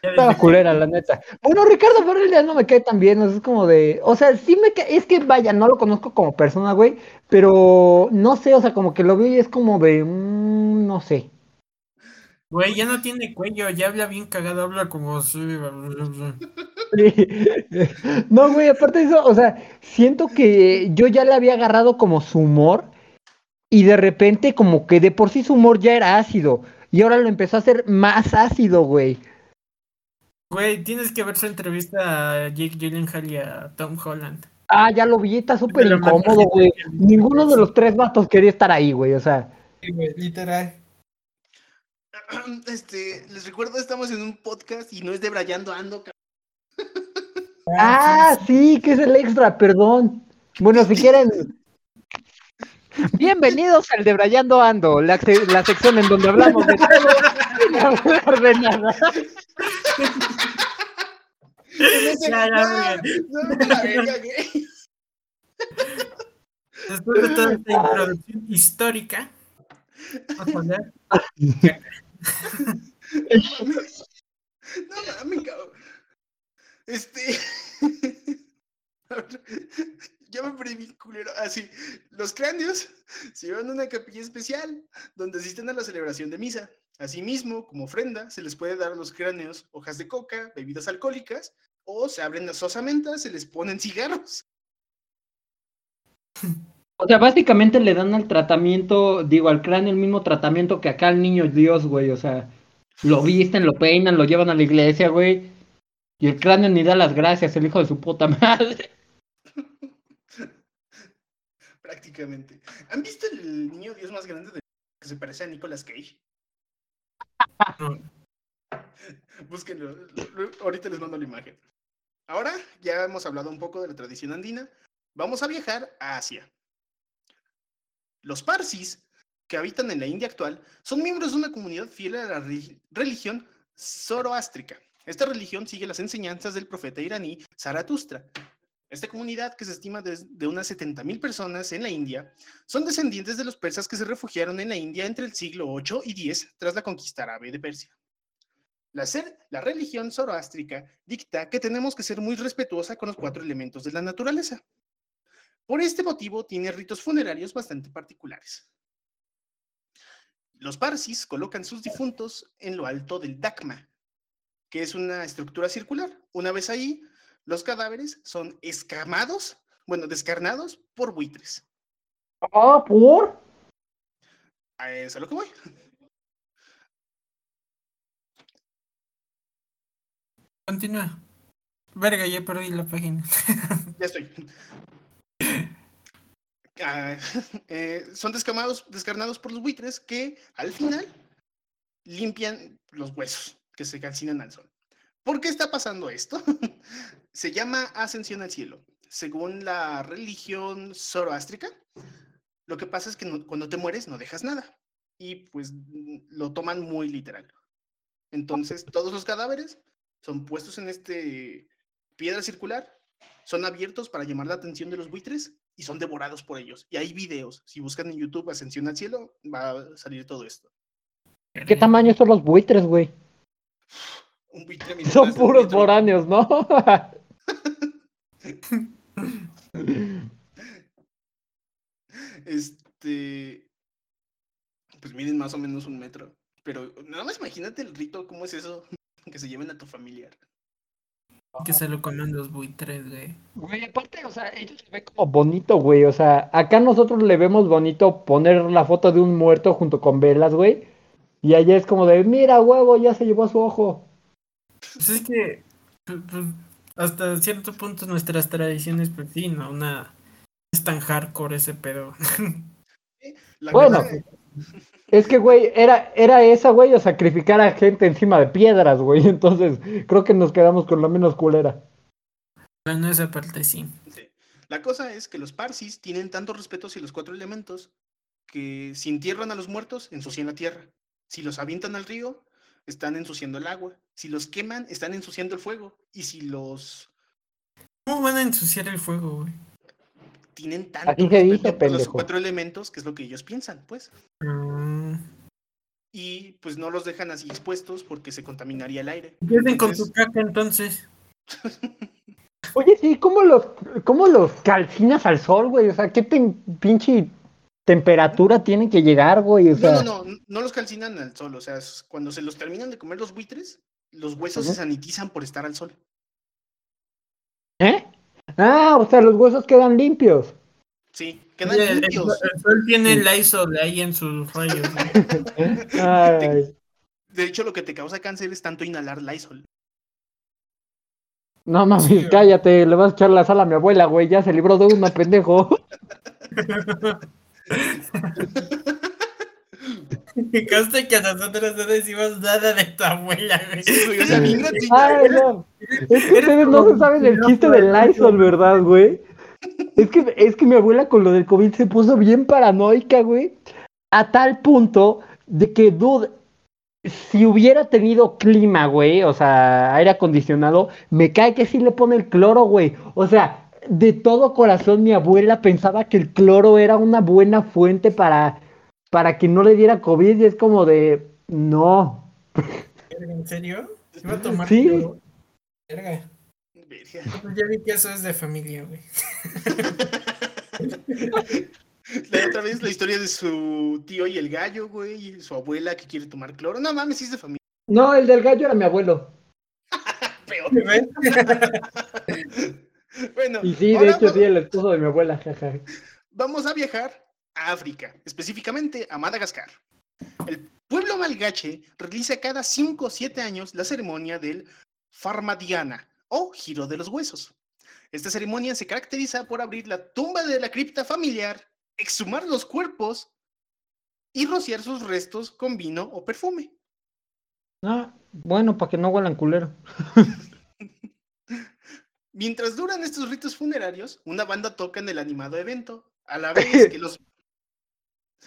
Estaba culera, la neta. Bueno, Ricardo Farrell ya no me cae tan bien, o sea, es como de, o sea, sí me cae, es que vaya, no lo conozco como persona, güey, pero no sé, o sea, como que lo veo y es como de, mm, no sé. Güey, ya no tiene cuello, ya habla bien cagado, habla como. Sí. No, güey, aparte de eso, o sea, siento que yo ya le había agarrado como su humor y de repente como que de por sí su humor ya era ácido y ahora lo empezó a hacer más ácido, güey. Güey, tienes que ver su entrevista a Jake Gyllenhaal y a Tom Holland. Ah, ya lo vi, está súper incómodo, güey. Ninguno de los tres vatos quería estar ahí, güey, o sea. Sí, güey, literal. Este, les recuerdo, estamos en un podcast y no es de Brayando Ando, cabrón. Ah, sí, que es el extra, perdón. Bueno, si quieren. Bienvenidos al de Brayando Ando, la, se- la sección en donde hablamos de todo sin hablar de nada. Ya, ya. Después de toda esta introducción histórica, vamos a hablar. No mames, cabrón. Este. Ya me perdí culero. Así, los cráneos se llevan a una capilla especial donde asisten a la celebración de misa. Asimismo, como ofrenda, se les puede dar a los cráneos hojas de coca, bebidas alcohólicas, o se abren las osamentas, se les ponen cigarros. O sea, básicamente le dan al tratamiento, digo, al cráneo el mismo tratamiento que acá al niño Dios, güey. O sea, lo visten, lo peinan, lo llevan a la iglesia, güey. Y el cráneo ni da las gracias, el hijo de su puta madre. Prácticamente. ¿Han visto el niño Dios más grande de que se parece a Nicolas Cage? Búsquenlo. lo- lo- Ahorita les mando la imagen. Ahora ya hemos hablado un poco de la tradición andina. Vamos a viajar a Asia. Los parsis, que habitan en la India actual, son miembros de una comunidad fiel a la re- religión zoroástrica. Esta religión sigue las enseñanzas del profeta iraní Zaratustra. Esta comunidad, que se estima de, unas 70.000 personas en la India, son descendientes de los persas que se refugiaron en la India entre el siglo 8 y 10 tras la conquista árabe de Persia. La, ser- la religión zoroástrica dicta que tenemos que ser muy respetuosa con los cuatro elementos de la naturaleza. Por este motivo, tiene ritos funerarios bastante particulares. Los parsis colocan sus difuntos en lo alto del Dakma, que es una estructura circular. Una vez ahí, los cadáveres son escamados, bueno, descarnados por buitres. Ah, ¿por? A eso es a lo que voy. Continúa. Verga, ya perdí la página. Ya estoy. Ah, eh, son descamados, descarnados por los buitres que al final limpian los huesos que se calcinan al sol. ¿Por qué está pasando esto? se llama ascensión al cielo. Según la religión zoroástrica, lo que pasa es que cuando te mueres no dejas nada. Y pues lo toman muy literal. Entonces, todos los cadáveres son puestos en este piedra circular, son abiertos para llamar la atención de los buitres y son devorados por ellos. Y hay videos. Si buscan en YouTube Ascensión al Cielo, va a salir todo esto. ¿Qué tamaño son los buitres, güey? Un buitre Son puros foráneos, ¿no? Este. Pues miden más o menos un metro. Pero nada más imagínate el rito, ¿cómo es eso? Que se lleven a tu familiar. Que se lo coman los buitres, güey. Güey, aparte, o sea, ellos se ve como bonito, güey. O sea, acá nosotros le vemos bonito poner la foto de un muerto junto con velas, güey. Y allá es como de, mira, huevo, ya se llevó a su ojo. Pues es que pues, pues, hasta cierto punto nuestras tradiciones, pues sí, no, una es tan hardcore ese pedo. La Bueno, Es que, güey, era, era esa, güey, o sacrificar a gente encima de piedras, güey. Entonces, creo que nos quedamos con la menos culera. Bueno, esa parte sí. Sí. La cosa es que los parsis tienen tanto respeto hacia los cuatro elementos que si entierran a los muertos, ensucian la tierra. Si los avientan al río, están ensuciando el agua. Si los queman, están ensuciando el fuego. Y si los ¿Cómo van a ensuciar el fuego, güey? tienen tanto se dice, los cuatro elementos, que es lo que ellos piensan, pues. Mm, y pues no los dejan así expuestos porque se contaminaría el aire. Empiecen con su caca entonces. Oye, sí, ¿cómo los, cómo los calcinas al sol, güey? O sea, ¿qué tem- pinche temperatura tienen que llegar, güey? O No, sea, no, no, no los calcinan al sol, o sea, cuando se los terminan de comer los buitres, los huesos se sanitizan por estar al sol. ¿Eh? Ah, o sea, los huesos quedan limpios. Sí, quedan el, limpios. el sol tiene Lysol ahí en sus rayos. De hecho, lo que te causa cáncer es tanto inhalar Lysol. no mames, Sí, cállate, le vas a echar la sal a mi abuela, güey, ya se libró de una pendejo. Me consta que a nosotros no decimos nada de tu abuela, güey. O sea. Ay, no. Es que ustedes no se saben el chiste del Lysol, ¿verdad, güey? Es que, es que mi abuela con lo del COVID se puso bien paranoica, güey. A tal punto de que, dude, si hubiera tenido clima, güey, o sea, aire acondicionado, me cae que sí le pone el cloro, güey. O sea, de todo corazón mi abuela pensaba que el cloro era una buena fuente para, para que no le diera COVID y es como de, no. ¿En serio? ¿Iba a tomar Sí. cloro? Verga. Verga. Ya vi que eso es de familia, güey. La otra vez la historia de su tío y el gallo, güey, y su abuela que quiere tomar cloro. No mames, sí es de familia. No, el del gallo era mi abuelo. Peor. Bueno, Y sí, de hecho, va- sí, el esposo de mi abuela, jaja. vamos a viajar a África, específicamente a Madagascar. El pueblo malgache realiza cada 5 o 7 años la ceremonia del Farmadiana o giro de los huesos. Esta ceremonia se caracteriza por abrir la tumba de la cripta familiar, exhumar los cuerpos y rociar sus restos con vino o perfume. Ah, bueno, para que no huelan culero. Mientras duran estos ritos funerarios, una banda toca en el animado evento, a la vez que los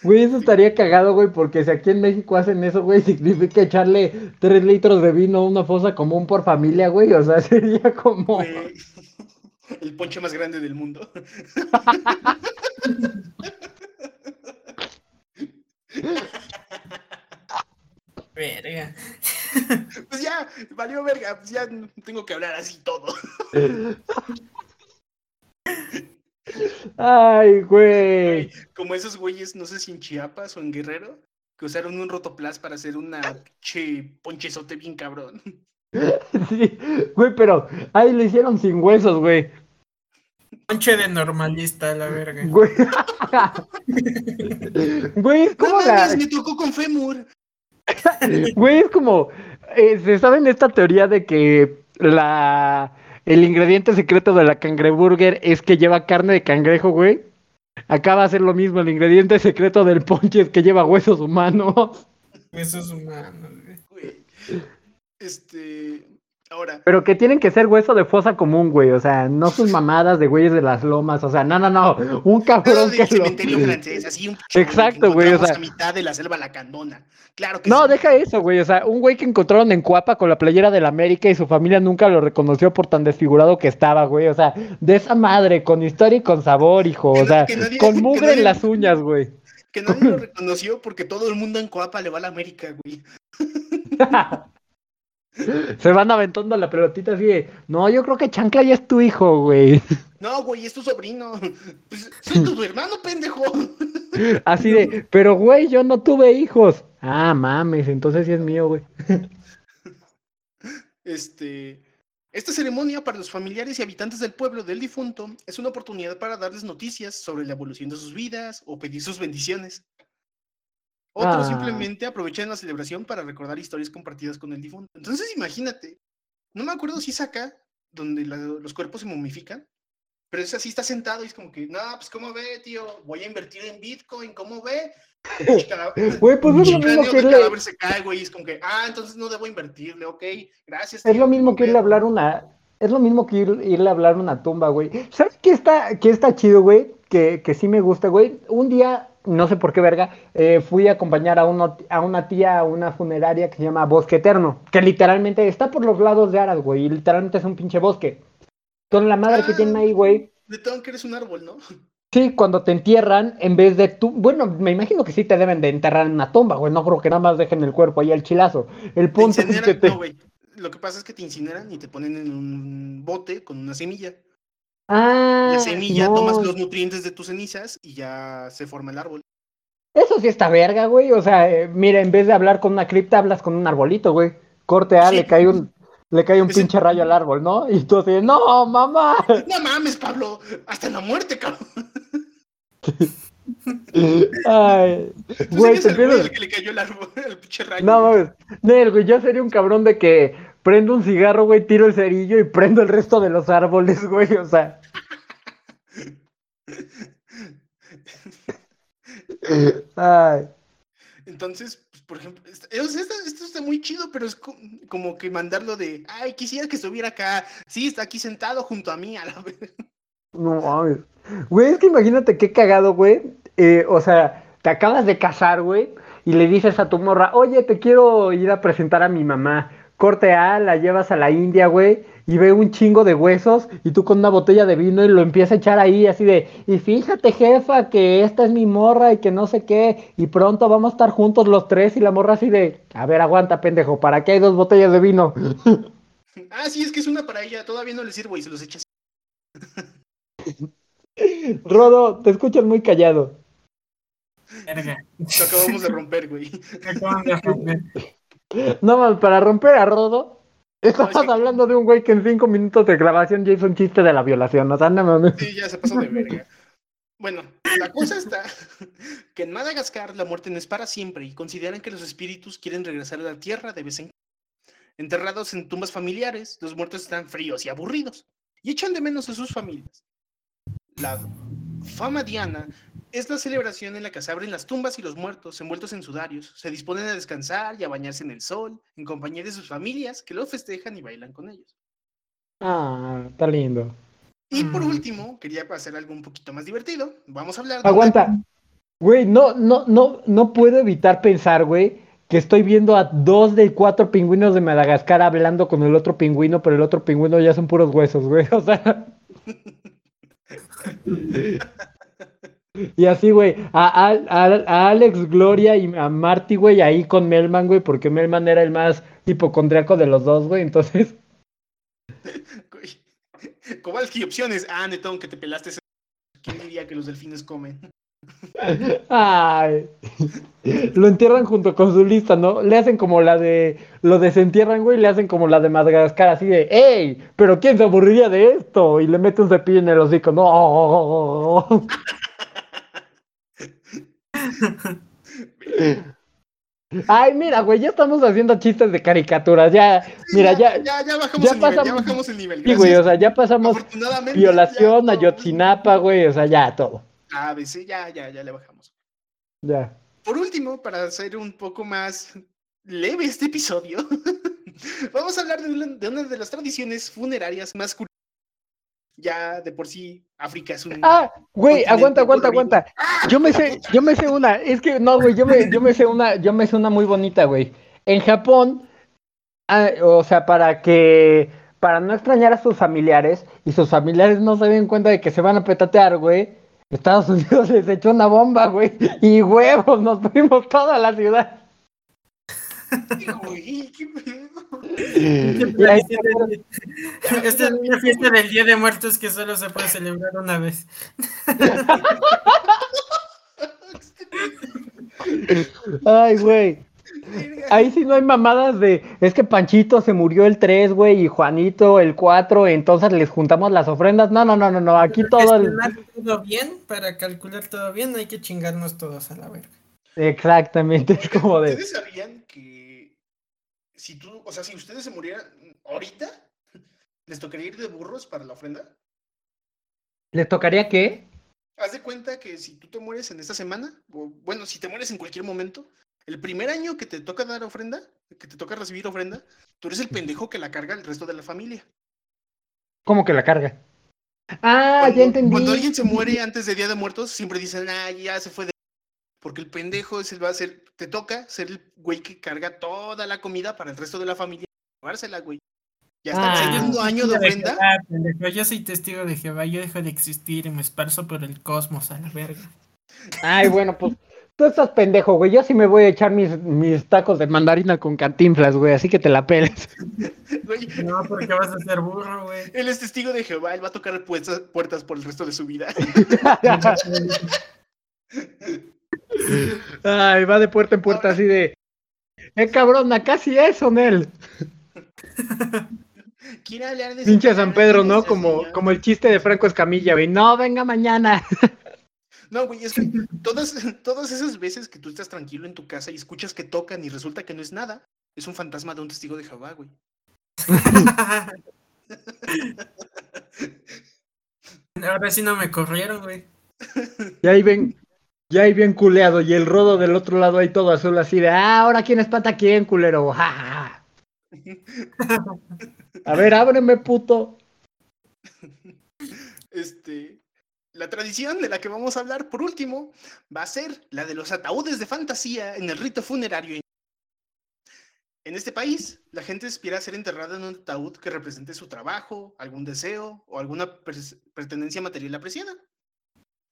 Güey, eso estaría cagado, güey, porque si aquí en México hacen eso, güey, significa echarle tres litros de vino a una fosa común por familia, güey. O sea, sería como. Güey, el ponche más grande del mundo. Verga. Pues ya, valió verga, pues ya tengo que hablar así todo. Ay, güey. Como esos güeyes, no sé si en Chiapas o en Guerrero, que usaron un rotoplas para hacer una che ponchezote bien cabrón. Sí, güey, pero ahí lo hicieron sin huesos, güey. Ponche de normalista, la verga. Güey. Güey, es No la- me tocó con fémur. Güey, es como, eh, ¿se saben esta teoría de que la el ingrediente secreto de la cangreburger es que lleva carne de cangrejo, güey? Acá va a ser lo mismo, el ingrediente secreto del ponche es que lleva huesos humanos. Esos humanos. Güey. Este. Ahora, Pero que tienen que ser hueso de fosa común, güey. O sea, no sus mamadas de güeyes de las lomas. O sea, no, no, no. Un cabrón del que lo... cementerio francés, así un pinche Exacto, güey, o sea- a mitad de la selva lacandona. Claro que No, sí. deja eso, güey. O sea, un güey que encontraron en Cuapa con la playera del América y su familia nunca lo reconoció por tan desfigurado que estaba, güey. O sea, de esa madre, con historia y con sabor, hijo. Que O sea, nadie- con mugre nadie- en las uñas, güey. Que nadie lo reconoció porque todo el mundo en Coapa le va a la América, güey. Se van aventando la pelotita así de, no, yo creo que Chancla ya es tu hijo, güey. No, güey, es tu sobrino. Pues soy tu hermano, pendejo. Así de, pero güey, yo no tuve hijos. Ah, mames, entonces sí es mío, güey. Este. Esta ceremonia para los familiares y habitantes del pueblo del difunto es una oportunidad para darles noticias sobre la evolución de sus vidas o pedir sus bendiciones. Otros Ah. simplemente aprovechan la celebración para recordar historias compartidas con el difunto. Entonces imagínate, no me acuerdo si es acá donde la- los cuerpos se momifican, pero es así, está sentado y es como que, no, pues ¿cómo ve, tío? Voy a invertir en Bitcoin, ¿cómo ve? Güey, pues es lo mismo que se cae, güey, es como que, ah, entonces no debo invertirle, ok, gracias. es lo mismo ¿cómo que irle a ve?". hablar una, es lo mismo que ir- irle a hablar una tumba, güey. ¿Sabes qué está, qué está chido, güey? Que, que sí me gusta, güey. Un día, no sé por qué verga, eh, fui a acompañar a, uno, a una tía a una funeraria que se llama Bosque Eterno, que literalmente está por los lados de Aras, güey, y literalmente es un pinche bosque. Con la madre que Ah. tienen ahí, güey, De todo que eres un árbol, ¿no? Sí, cuando te entierran, en vez de tú, bueno, me imagino que sí te deben de enterrar en una tumba, güey, no creo que nada más dejen el cuerpo ahí al chilazo. El Te punto es que te... no, güey. Lo que pasa es que te incineran y te ponen en un bote con una semilla. Ah, La semilla tomas los nutrientes de tus cenizas y ya se forma el árbol. Eso sí está verga, güey, o sea, eh, mira, en vez de hablar con una cripta, hablas con un arbolito, güey. Corte A, Sí. le cae un, le cae un pinche rayo al árbol, ¿no? Y tú así, no, mamá. No mames, Pablo, hasta la muerte, cabrón. Ay, güey, te el al que le cayó el árbol, el pinche rayo. No mames. Nel, güey, yo sería un cabrón de que prendo un cigarro, güey, tiro el cerillo y prendo el resto de los árboles, güey. O sea. Ay. Entonces, pues, por ejemplo, esto está muy chido, pero es co- como que mandarlo de, ay, quisiera que estuviera acá. Sí, está aquí sentado junto a mí, a la vez. No mames. Güey, es que imagínate qué cagado, güey. Eh, o sea, te acabas de casar, güey, y le dices a tu morra, oye, te quiero ir a presentar a mi mamá. Corte A, la llevas a la India, güey, y ve un chingo de huesos, y tú con una botella de vino y lo empiezas a echar ahí, así de, y fíjate, jefa, que esta es mi morra y que no sé qué, y pronto vamos a estar juntos los tres, y la morra así de, a ver, aguanta, pendejo, ¿para qué hay dos botellas de vino? Ah, sí, es que es una para ella, todavía no le sirvo y se los echas. Rodo, te escuchas muy callado. Verga. Lo acabamos de romper, güey. Acaban de romper. No para romper a Rodo. Estabas No, es que- hablando de un güey que en cinco minutos de grabación ya hizo un chiste de la violación. O sea, no mames. Sí, ya se pasó de verga. Bueno, la cosa está que en Madagascar la muerte no es para siempre y consideran que los espíritus quieren regresar a la tierra de vez en cuando. Enterrados en tumbas familiares, los muertos están fríos y aburridos y echan de menos a sus familias. La fama diana es la celebración en la que se abren las tumbas y los muertos, envueltos en sudarios, se disponen a descansar y a bañarse en el sol, en compañía de sus familias, que los festejan y bailan con ellos. Ah, está lindo. Y por Mm. último, quería hacer algo un poquito más divertido. Vamos a hablar de Aguanta. Güey, no, no, no, no puedo evitar pensar, güey, que estoy viendo a dos de cuatro pingüinos de Madagascar hablando con el otro pingüino, pero el otro pingüino ya son puros huesos, güey. O sea. Y así, güey, a, a- a- Alex Gloria y a Marty, güey, ahí con Melman, güey, porque Melman era el más hipocondriaco de los dos, güey, entonces. Kowalski, opciones. Ah, Netón, que te pelaste. ese- ¿Quién diría que los delfines comen? Ay. Lo entierran junto con su lista, ¿no? Le hacen como la de. Lo desentierran, güey, le hacen como la de Madagascar, así de. ¡Ey! ¿Pero quién se aburriría de esto? Y le mete un cepillo en el hocico. ¡No! Ay, mira, güey, ya estamos haciendo chistes de caricaturas. Ya, mira, ya. Ya, ya bajamos ya el nivel. Ya pasamos- bajamos el nivel. Sí, güey, o sea, ya pasamos violación, ya Ayotzinapa, güey, o sea, ya todo. Ah, sí, ya, ya, ya le bajamos. Ya. Por último, para hacer un poco más leve este episodio, vamos a hablar de una de las tradiciones funerarias más curiosas. Ya de por sí, África es un. Ah, güey, aguanta, aguanta, aguanta. Yo me sé, yo me sé una, es que no, güey, yo me, yo me sé una, yo me sé una muy bonita, güey. En Japón, ah, o sea, para que, para no extrañar a sus familiares y sus familiares no se den cuenta de que se van a petatear, güey. Estados Unidos les echó una bomba, güey, y huevos, nos fuimos toda la ciudad. Güey, qué Esta es una fiesta del Día de Muertos que solo se puede celebrar una vez. Ay, güey. Ahí sí no hay mamadas de, es que Panchito se murió el 3, güey, y Juanito el 4, entonces les juntamos las ofrendas. No, no, no, no, no, aquí todo el... Todo bien, para calcular todo bien, hay que chingarnos todos a la verga. Exactamente, es como de... ¿Ustedes sabían que si tú, o sea, si ustedes se murieran ahorita, les tocaría ir de burros para la ofrenda? ¿Les tocaría qué? Haz de cuenta que si tú te mueres en esta semana, o bueno, si te mueres en cualquier momento, el primer año que te toca dar ofrenda, que te toca recibir ofrenda, tú eres el pendejo que la carga el resto de la familia. ¿Cómo que la carga? Ah, Cuando, ya entendí. cuando alguien se muere antes de Día de Muertos, siempre dicen, ah, ya se fue de... Porque el pendejo es el va a ser, te toca ser el güey que carga toda la comida para el resto de la familia, llevársela, güey. Ya está Ah. el segundo año de ofrenda. Yo soy testigo de Jehová, yo dejo de existir y me esparzo por el cosmos a la verga. Ay, bueno, pues tú estás pendejo, güey. Yo sí me voy a echar mis, mis tacos de mandarina con cantinflas, güey. Así que te la peles. Güey, No, porque vas a ser burro, güey. él es testigo de Jehová, él va a tocar puertas, puertas por el resto de su vida. Ay, va de puerta en puerta así de. Eh, cabrona, casi eso, Nel. Quiere hablar de Pinche San Pedro, ¿no? Como, como el chiste de Franco Escamilla, güey. No, venga mañana. No, güey, es que todas, todas esas veces que tú estás tranquilo en tu casa y escuchas que tocan y resulta que no es nada, es un fantasma de un testigo de Jehová, güey. Ahora sí no me corrieron, güey. Y ahí ven, ya ahí bien culeado. Y el rodo del otro lado ahí todo azul, así de. Ah, ahora quién espanta quién, culero. Ja, ja, ja. A ver, ábreme, puto. Este, la tradición de la que vamos a hablar por último va a ser la de los ataúdes de fantasía en el rito funerario. En este país, la gente aspira a ser enterrada en un ataúd que represente su trabajo, algún deseo o alguna pertenencia material apreciada.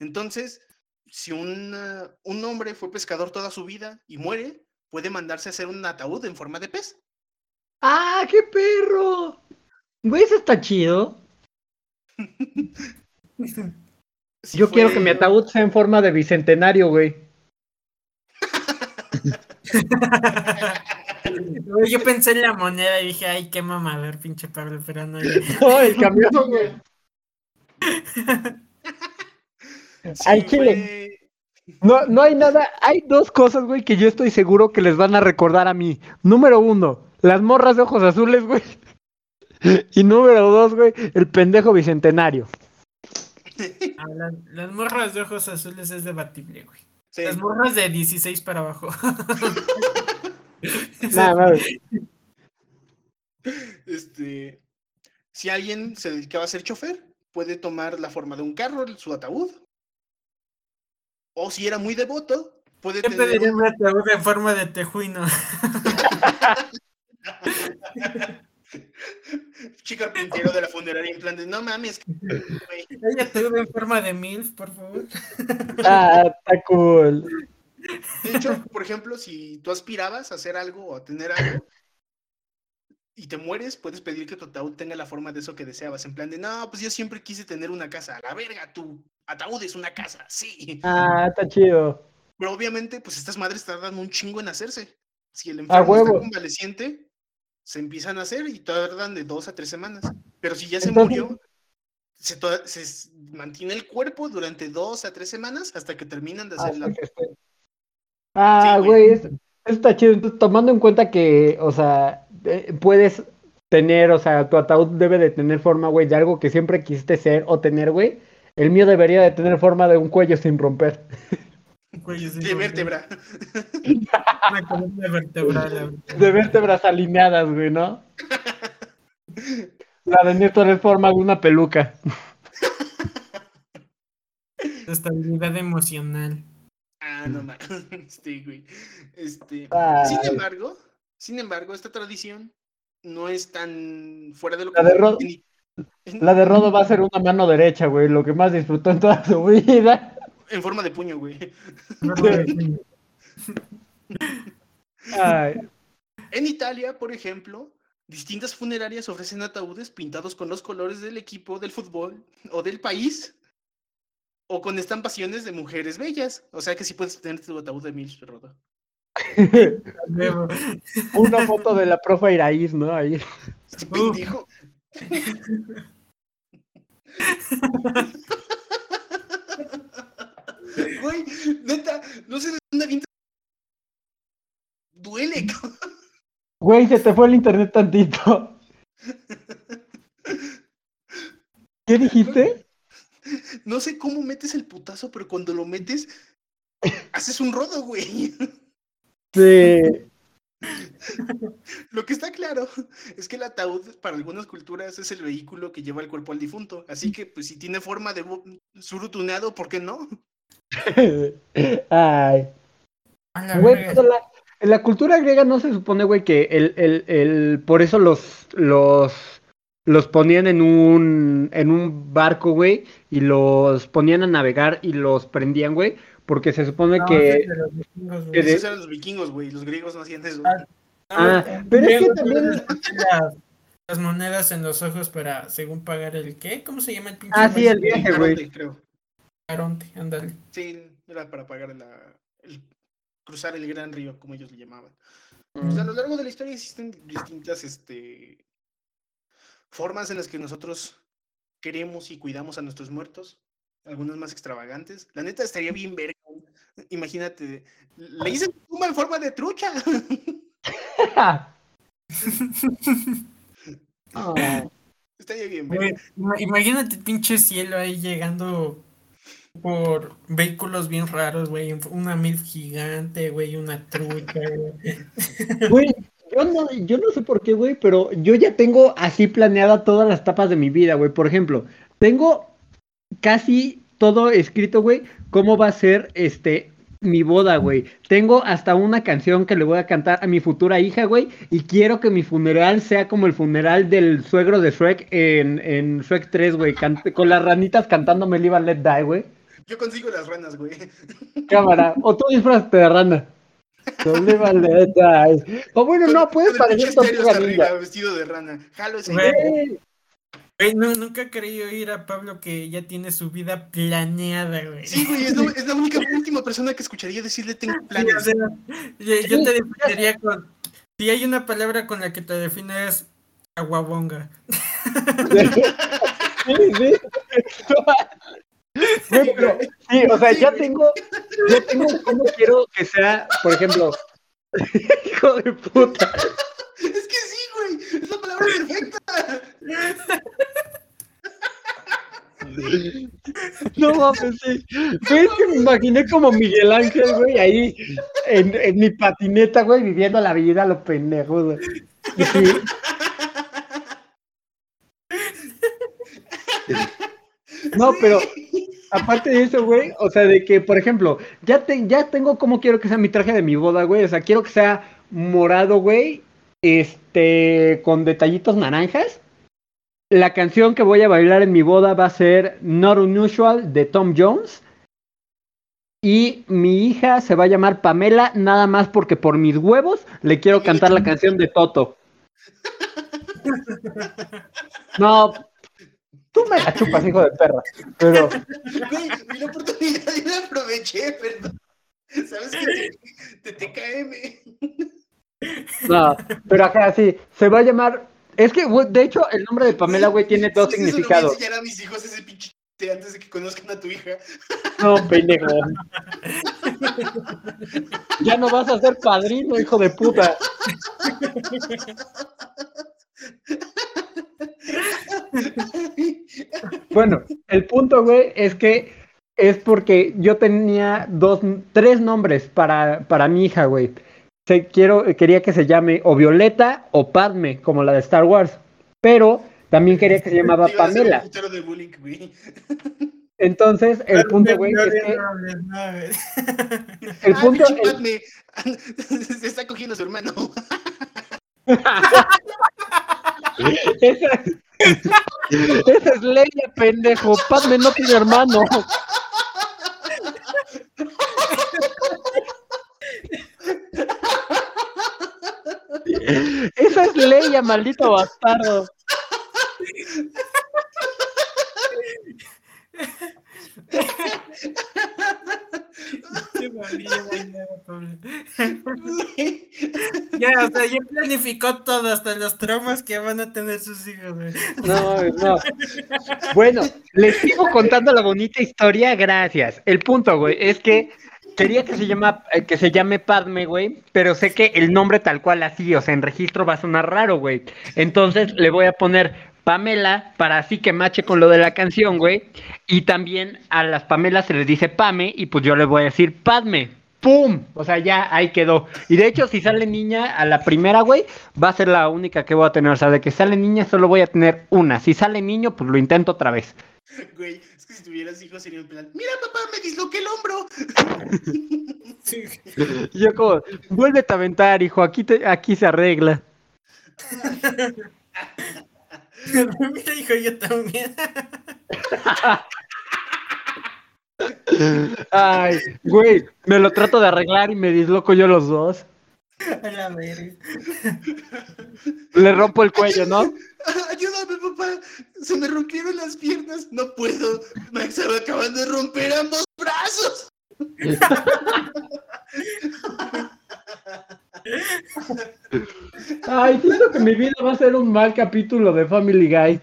Entonces, si un, un hombre fue pescador toda su vida y muere, puede mandarse a hacer un ataúd en forma de pez. ¡Ah, qué perro! Güey, eso está chido. Si Yo quiero que mi ataúd sea en forma de bicentenario, güey. Yo pensé en la moneda y dije, ay, qué mamador, pinche Pablo, pero no. No, el camión, güey. No, no hay nada. Hay dos cosas, güey, que yo estoy seguro que les van a recordar a mí. Número uno, las morras de ojos azules, güey. Y número dos, güey, el pendejo bicentenario. Ah, las, las morras de ojos azules es debatible, güey. Sí. Las morras de 16 para abajo. Nada, más. Este, si alguien se dedicaba a ser chofer, puede tomar la forma de un carro, su ataúd. O si era muy devoto, puede Yo tener pediría un- ataúd en forma de tejuino. chica carpintero de la funeraria en plan de no mames, güey". Hay ataúd en forma de MILF, por favor. Ah, está cool. De hecho, por ejemplo, si tú aspirabas a hacer algo o a tener algo y te mueres, puedes pedir que tu ataúd tenga la forma de eso que deseabas. En plan de, no, pues yo siempre quise tener una casa. A la verga, tu ataúd es una casa, sí. Ah, está chido. Pero obviamente, pues estas madres tardan un chingo en hacerse. Si el enfermo está huevo. convaleciente, se empiezan a hacer y tardan de dos a tres semanas. Pero si ya se Entonces- murió, se, mantiene el cuerpo durante dos a tres semanas hasta que terminan de hacer la... Ah, Sí, güey. güey, es- está chido. Entonces, tomando en cuenta que, o sea, eh, puedes tener, o sea, tu ataúd debe de tener forma, güey, de algo que siempre quisiste ser o tener, güey. El mío debería de tener forma de un cuello sin romper. Cuello sin de romper. vértebra. Una columna vertebral. De vértebras alineadas, güey, ¿no? La de Néstor es forma de una peluca. Estabilidad emocional. Ah, no mames. Este, güey. Este, Ay. sin embargo, sin embargo, esta tradición no es tan fuera de lo La de La de Rodo va a ser una mano derecha, güey, lo que más disfrutó en toda su vida. en forma de puño, güey. Ay, En Italia, por ejemplo, distintas funerarias ofrecen ataúdes pintados con los colores del equipo del fútbol o del país o con estampaciones de mujeres bellas. O sea que sí puedes tener tu ataúd de mil, Rodo. Una foto de la profa Iraíz, ¿no? Ahí. Este pendejo. Güey, neta, no sé de dónde avientas. Duele, cabrón. Güey, se te fue el internet tantito. ¿Qué dijiste? No sé cómo metes el putazo, pero cuando lo metes, haces un rodo, güey. Sí. Lo que está claro es que el ataúd para algunas culturas es el vehículo que lleva el cuerpo al difunto. Así que, pues, si tiene forma de surutuneado, ¿por qué no? Ay. Güey, verga. pero la, en la cultura griega no se supone, güey, que el, el, el, por eso los, los, los ponían en un, en un barco, güey, y los ponían a navegar y los prendían, güey, porque se supone No, que... ese es de los vikingos, güey. que de- Esos eran los vikingos, güey. Los griegos no hacían eso. Ah, Ah, No, pero es que también- las, monedas en los ojos para, según pagar el qué, ¿cómo se llama el pinche? Ah, sí, el viaje, güey. Caronte, creo. Caronte, ándale. Sí, era para pagar la, el, cruzar el gran río, como ellos le llamaban. Mm. Pues a lo largo de la historia existen distintas este, formas en las que nosotros queremos y cuidamos a nuestros muertos. Algunas más extravagantes. La neta estaría bien verga. Imagínate, le hice tu tumba en forma de trucha. Ah. estaría bien Imagínate pinche cielo ahí llegando por vehículos bien raros, güey. Una mil gigante, güey, una trucha, güey. Güey, yo no, yo no sé por qué, güey, pero yo ya tengo así planeada todas las etapas de mi vida, güey. Por ejemplo, tengo casi todo escrito, güey, cómo va a ser este mi boda, güey. Tengo hasta una canción que le voy a cantar a mi futura hija, güey, y quiero que mi funeral sea como el funeral del suegro de Shrek en, en Shrek 3, güey, con las ranitas cantándome Live and Let Die, güey. Yo consigo las ranas, güey. Cámara, o tú disfrazate de rana. So live and let die. O bueno, no, puedes parecer arriba, ninja. vestido de rana. Jalo ese. Güey. No, nunca he querido ir a Pablo que ya tiene su vida planeada, güey. Sí, güey, es, la- es la única última persona que escucharía decirle tengo Sí, o planes. sea, yo, yo te definiría con. Si hay una palabra con la que te defines, aguabonga. Sí, sí. Güey, pero, sí, o sea, ya tengo, ya tengo cómo quiero que sea, por ejemplo, hijo de puta. Es que sí, güey. Es la palabra perfecta. No mames, sí. Güey, es que me imaginé como Miguel Ángel, güey, ahí en, en mi patineta, güey, viviendo la vida a lo pendejo, güey. Sí, No, pero aparte de eso, güey, o sea, de que, por ejemplo, ya, te, ya tengo como quiero que sea mi traje de mi boda, güey. O sea, quiero que sea morado, güey, este, con detallitos naranjas. La canción que voy a bailar en mi boda va a ser Not Unusual de Tom Jones. Y mi hija se va a llamar Pamela, nada más porque por mis huevos le quiero cantar la canción de Toto. No, tú me la chupas, hijo de perra. Pero, Güey, vi la oportunidad y la aproveché, perdón. ¿Sabes qué? Te, te TKM. No, pero acá sí, se va a llamar. Es que, güey, de hecho, el nombre de Pamela, güey, tiene dos Sí, sí, eso lo a significados. mis hijos ese pinche antes de que conozcan a tu hija. No, pendejo. Ya no vas a ser padrino, hijo de puta. Bueno, el punto, güey, es que es porque yo tenía dos, tres nombres para, para mi hija, güey. Se- quiero, quería que se llame o Violeta o Padme, como la de Star Wars. Pero también quería que se llamaba Pamela. Entonces, el punto, güey, es que el Ah, punto, el- Padme. Se está cogiendo a su hermano. Esa, esa es Leia, pendejo. Padme no tiene hermano. Esa es Leia, maldito bastardo. Ya, o sea, ya planificó todo, hasta los traumas que van a tener sus hijos, güey. No, no. Bueno, les sigo contando la bonita historia, gracias. El punto, güey, es que quería que se llama, eh, que se llame Padme, güey, pero sé que el nombre tal cual así, o sea, en registro va a sonar raro, güey. Entonces le voy a poner Pamela para así que mache con lo de la canción, güey. Y también a las Pamelas se les dice Pame y pues yo le voy a decir Padme. ¡Pum! O sea, ya ahí quedó. Y de hecho, si sale niña a la primera, güey, va a ser la única que voy a tener. O sea, de que sale niña solo voy a tener una. Si sale niño, pues lo intento otra vez. Güey, es que si tuvieras hijos sería en plan, mira papá, me disloqué el hombro. Sí. Yo como, vuélvete a aventar, hijo, aquí, te, aquí se arregla. Mira, hijo, yo también. Ay, güey, me lo trato de arreglar y me disloco yo los dos. A la verga. Le rompo el cuello, ¿no? Ayúdame, papá. Se me rompieron las piernas. No puedo. Me estaba acabando de romper ambos brazos. Ay, siento que mi vida va a ser un mal capítulo de Family Guy.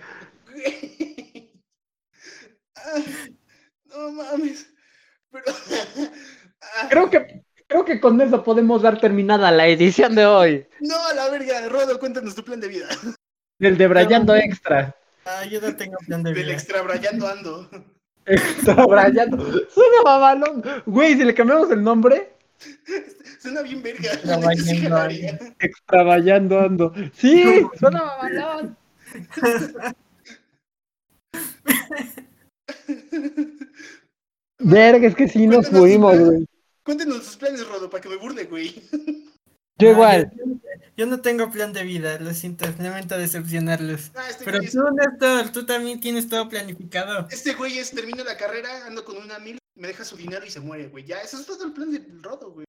Ah, No mames. Pero. Ah, Creo que, creo que con eso podemos dar terminada la edición de hoy. No, a la verga. Rodo, cuéntanos tu plan de vida. Del de Brayando Extra. Ah, yo no tengo plan de Del vida. extrabrayando ando. Extra Brayando. Suena mamalón. Güey, si le cambiamos el nombre, Suena bien verga. Extrabayando Ando. Sí, suena mamalón. Verga, es que sí nos fuimos, güey. Cuéntanos tus planes, Rodo, para que me burle, güey. Yo Ah, igual. Yo, yo no tengo plan de vida, lo siento, lamento decepcionarlos. Ah, este, Pero es, tú, Néstor, tú también tienes todo planificado. este güey es, termino la carrera, ando con una mil, me deja su dinero y se muere, güey. Ya, eso es todo el plan del Rodo, güey.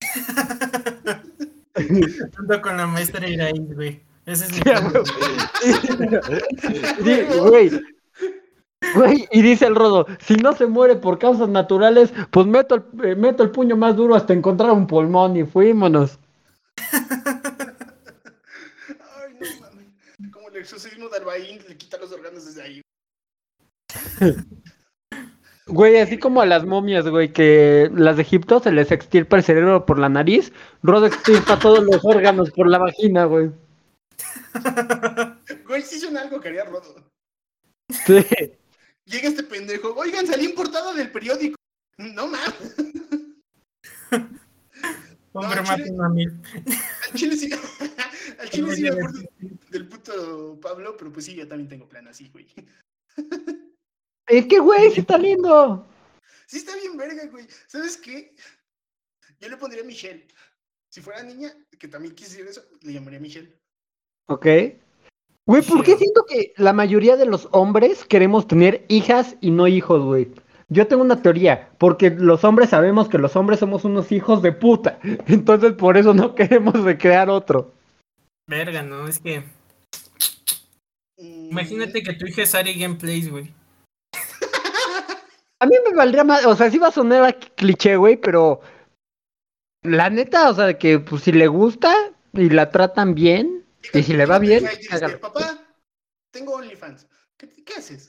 Junto con la maestra Iraí, güey. Ese es mi plan. Sí, güey. Güey, y dice el rodo, si no se muere por causas naturales, pues meto el, eh, meto el puño más duro hasta encontrar un pulmón y fuímonos. Ay, no mames. Como el exorcismo de Albaín le quita los órganos desde ahí. Güey, así como a las momias, güey, que las de Egipto se les extirpa el cerebro por la nariz, rodo extirpa todos los órganos por la vagina, güey. Güey, sí suena algo que haría Rodo. Sí. Llega este pendejo, oigan, salí en portada del periódico. No mames. Hombre, No, Chile-. Al chile sí. Al chile sí me acuerdo del puto Pablo, pero pues sí, yo también tengo plan así, güey. Es que, güey, sí está lindo. Sí está bien verga, güey. ¿Sabes qué? Yo le pondría Michelle. Si fuera niña, que también quisiera eso, le llamaría Michelle. Ok. Güey, ¿por qué siento que la mayoría de los hombres queremos tener hijas y no hijos, güey? Yo tengo una teoría, porque los hombres sabemos que los hombres somos unos hijos de puta. Entonces por eso no queremos recrear otro. Verga, no, es que. Imagínate que tu hija es Ari Gameplays, güey. A mí me valdría más, o sea, sí va a sonar a cliché, güey, pero la neta, o sea, de que pues si le gusta y la tratan bien, y si le va bien. Papá, tengo OnlyFans. ¿Qué, qué haces?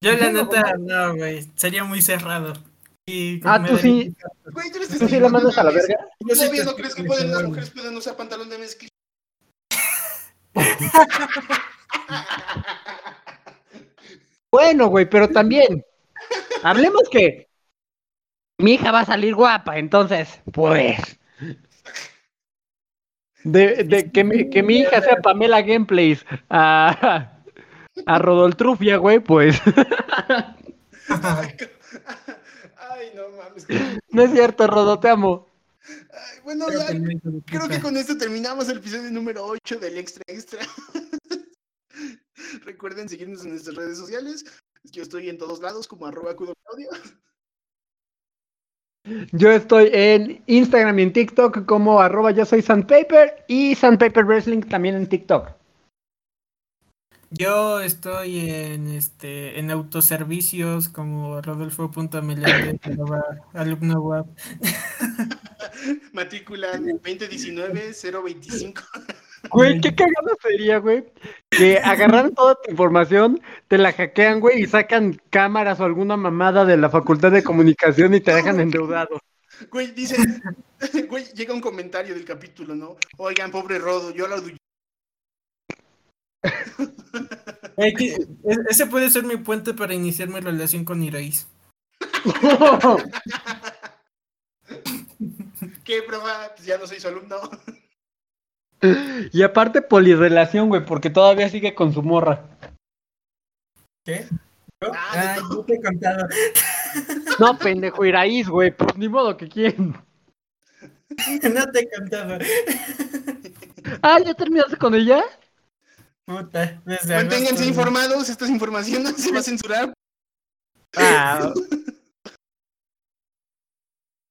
Yo, la neta, no, güey. Sería muy cerrado. Y Ah, tú sí, Güey, tú tú sí la mandas a la verga. Yo sí ¿Todavía te no crees que pueden, las mujeres pueden usar pantalón de mezclilla? Bueno, güey, pero también, hablemos que mi hija va a salir guapa, entonces, pues. De, de que, mi, que mi hija sea Pamela Gameplays a, a Rodoltrufia, güey, pues. Ay, no mames. No es cierto, Rodo, te amo. Ay, bueno, Creo ya, que creo con esto terminamos el episodio número 8 del Extra Extra. Recuerden seguirnos en nuestras redes sociales. Yo estoy en todos lados como arroba Cudo Claudio. Yo estoy en Instagram y en TikTok como arroba yo soy Sandpaper y Sandpaper Wrestling también en TikTok. Yo estoy en este en autoservicios como rodolfo.meléndez, arroba alumno web. Matrícula 2019-025. Güey, qué cagado sería, güey. Que agarraran toda tu información, te la hackean, güey, y sacan cámaras o alguna mamada de la facultad de comunicación y te dejan endeudado. Güey, dice, güey, llega un comentario del capítulo, ¿no? Oigan, pobre Rodo, yo lo Eh, que- ese puede ser mi puente para iniciar mi relación con Iraís. ¿Qué, profa? Pues ya no soy su alumno. Y aparte polirrelación, güey, porque todavía sigue con su morra. ¿Qué? Ah, yo te he contado. No, pendejo, Iraíz, güey. Pues ni modo que quién. No te he contado. Ah, ¿ya terminaste con ella? Puta, desde Manténganse agosto, informados, esta información no se va a censurar. Ah,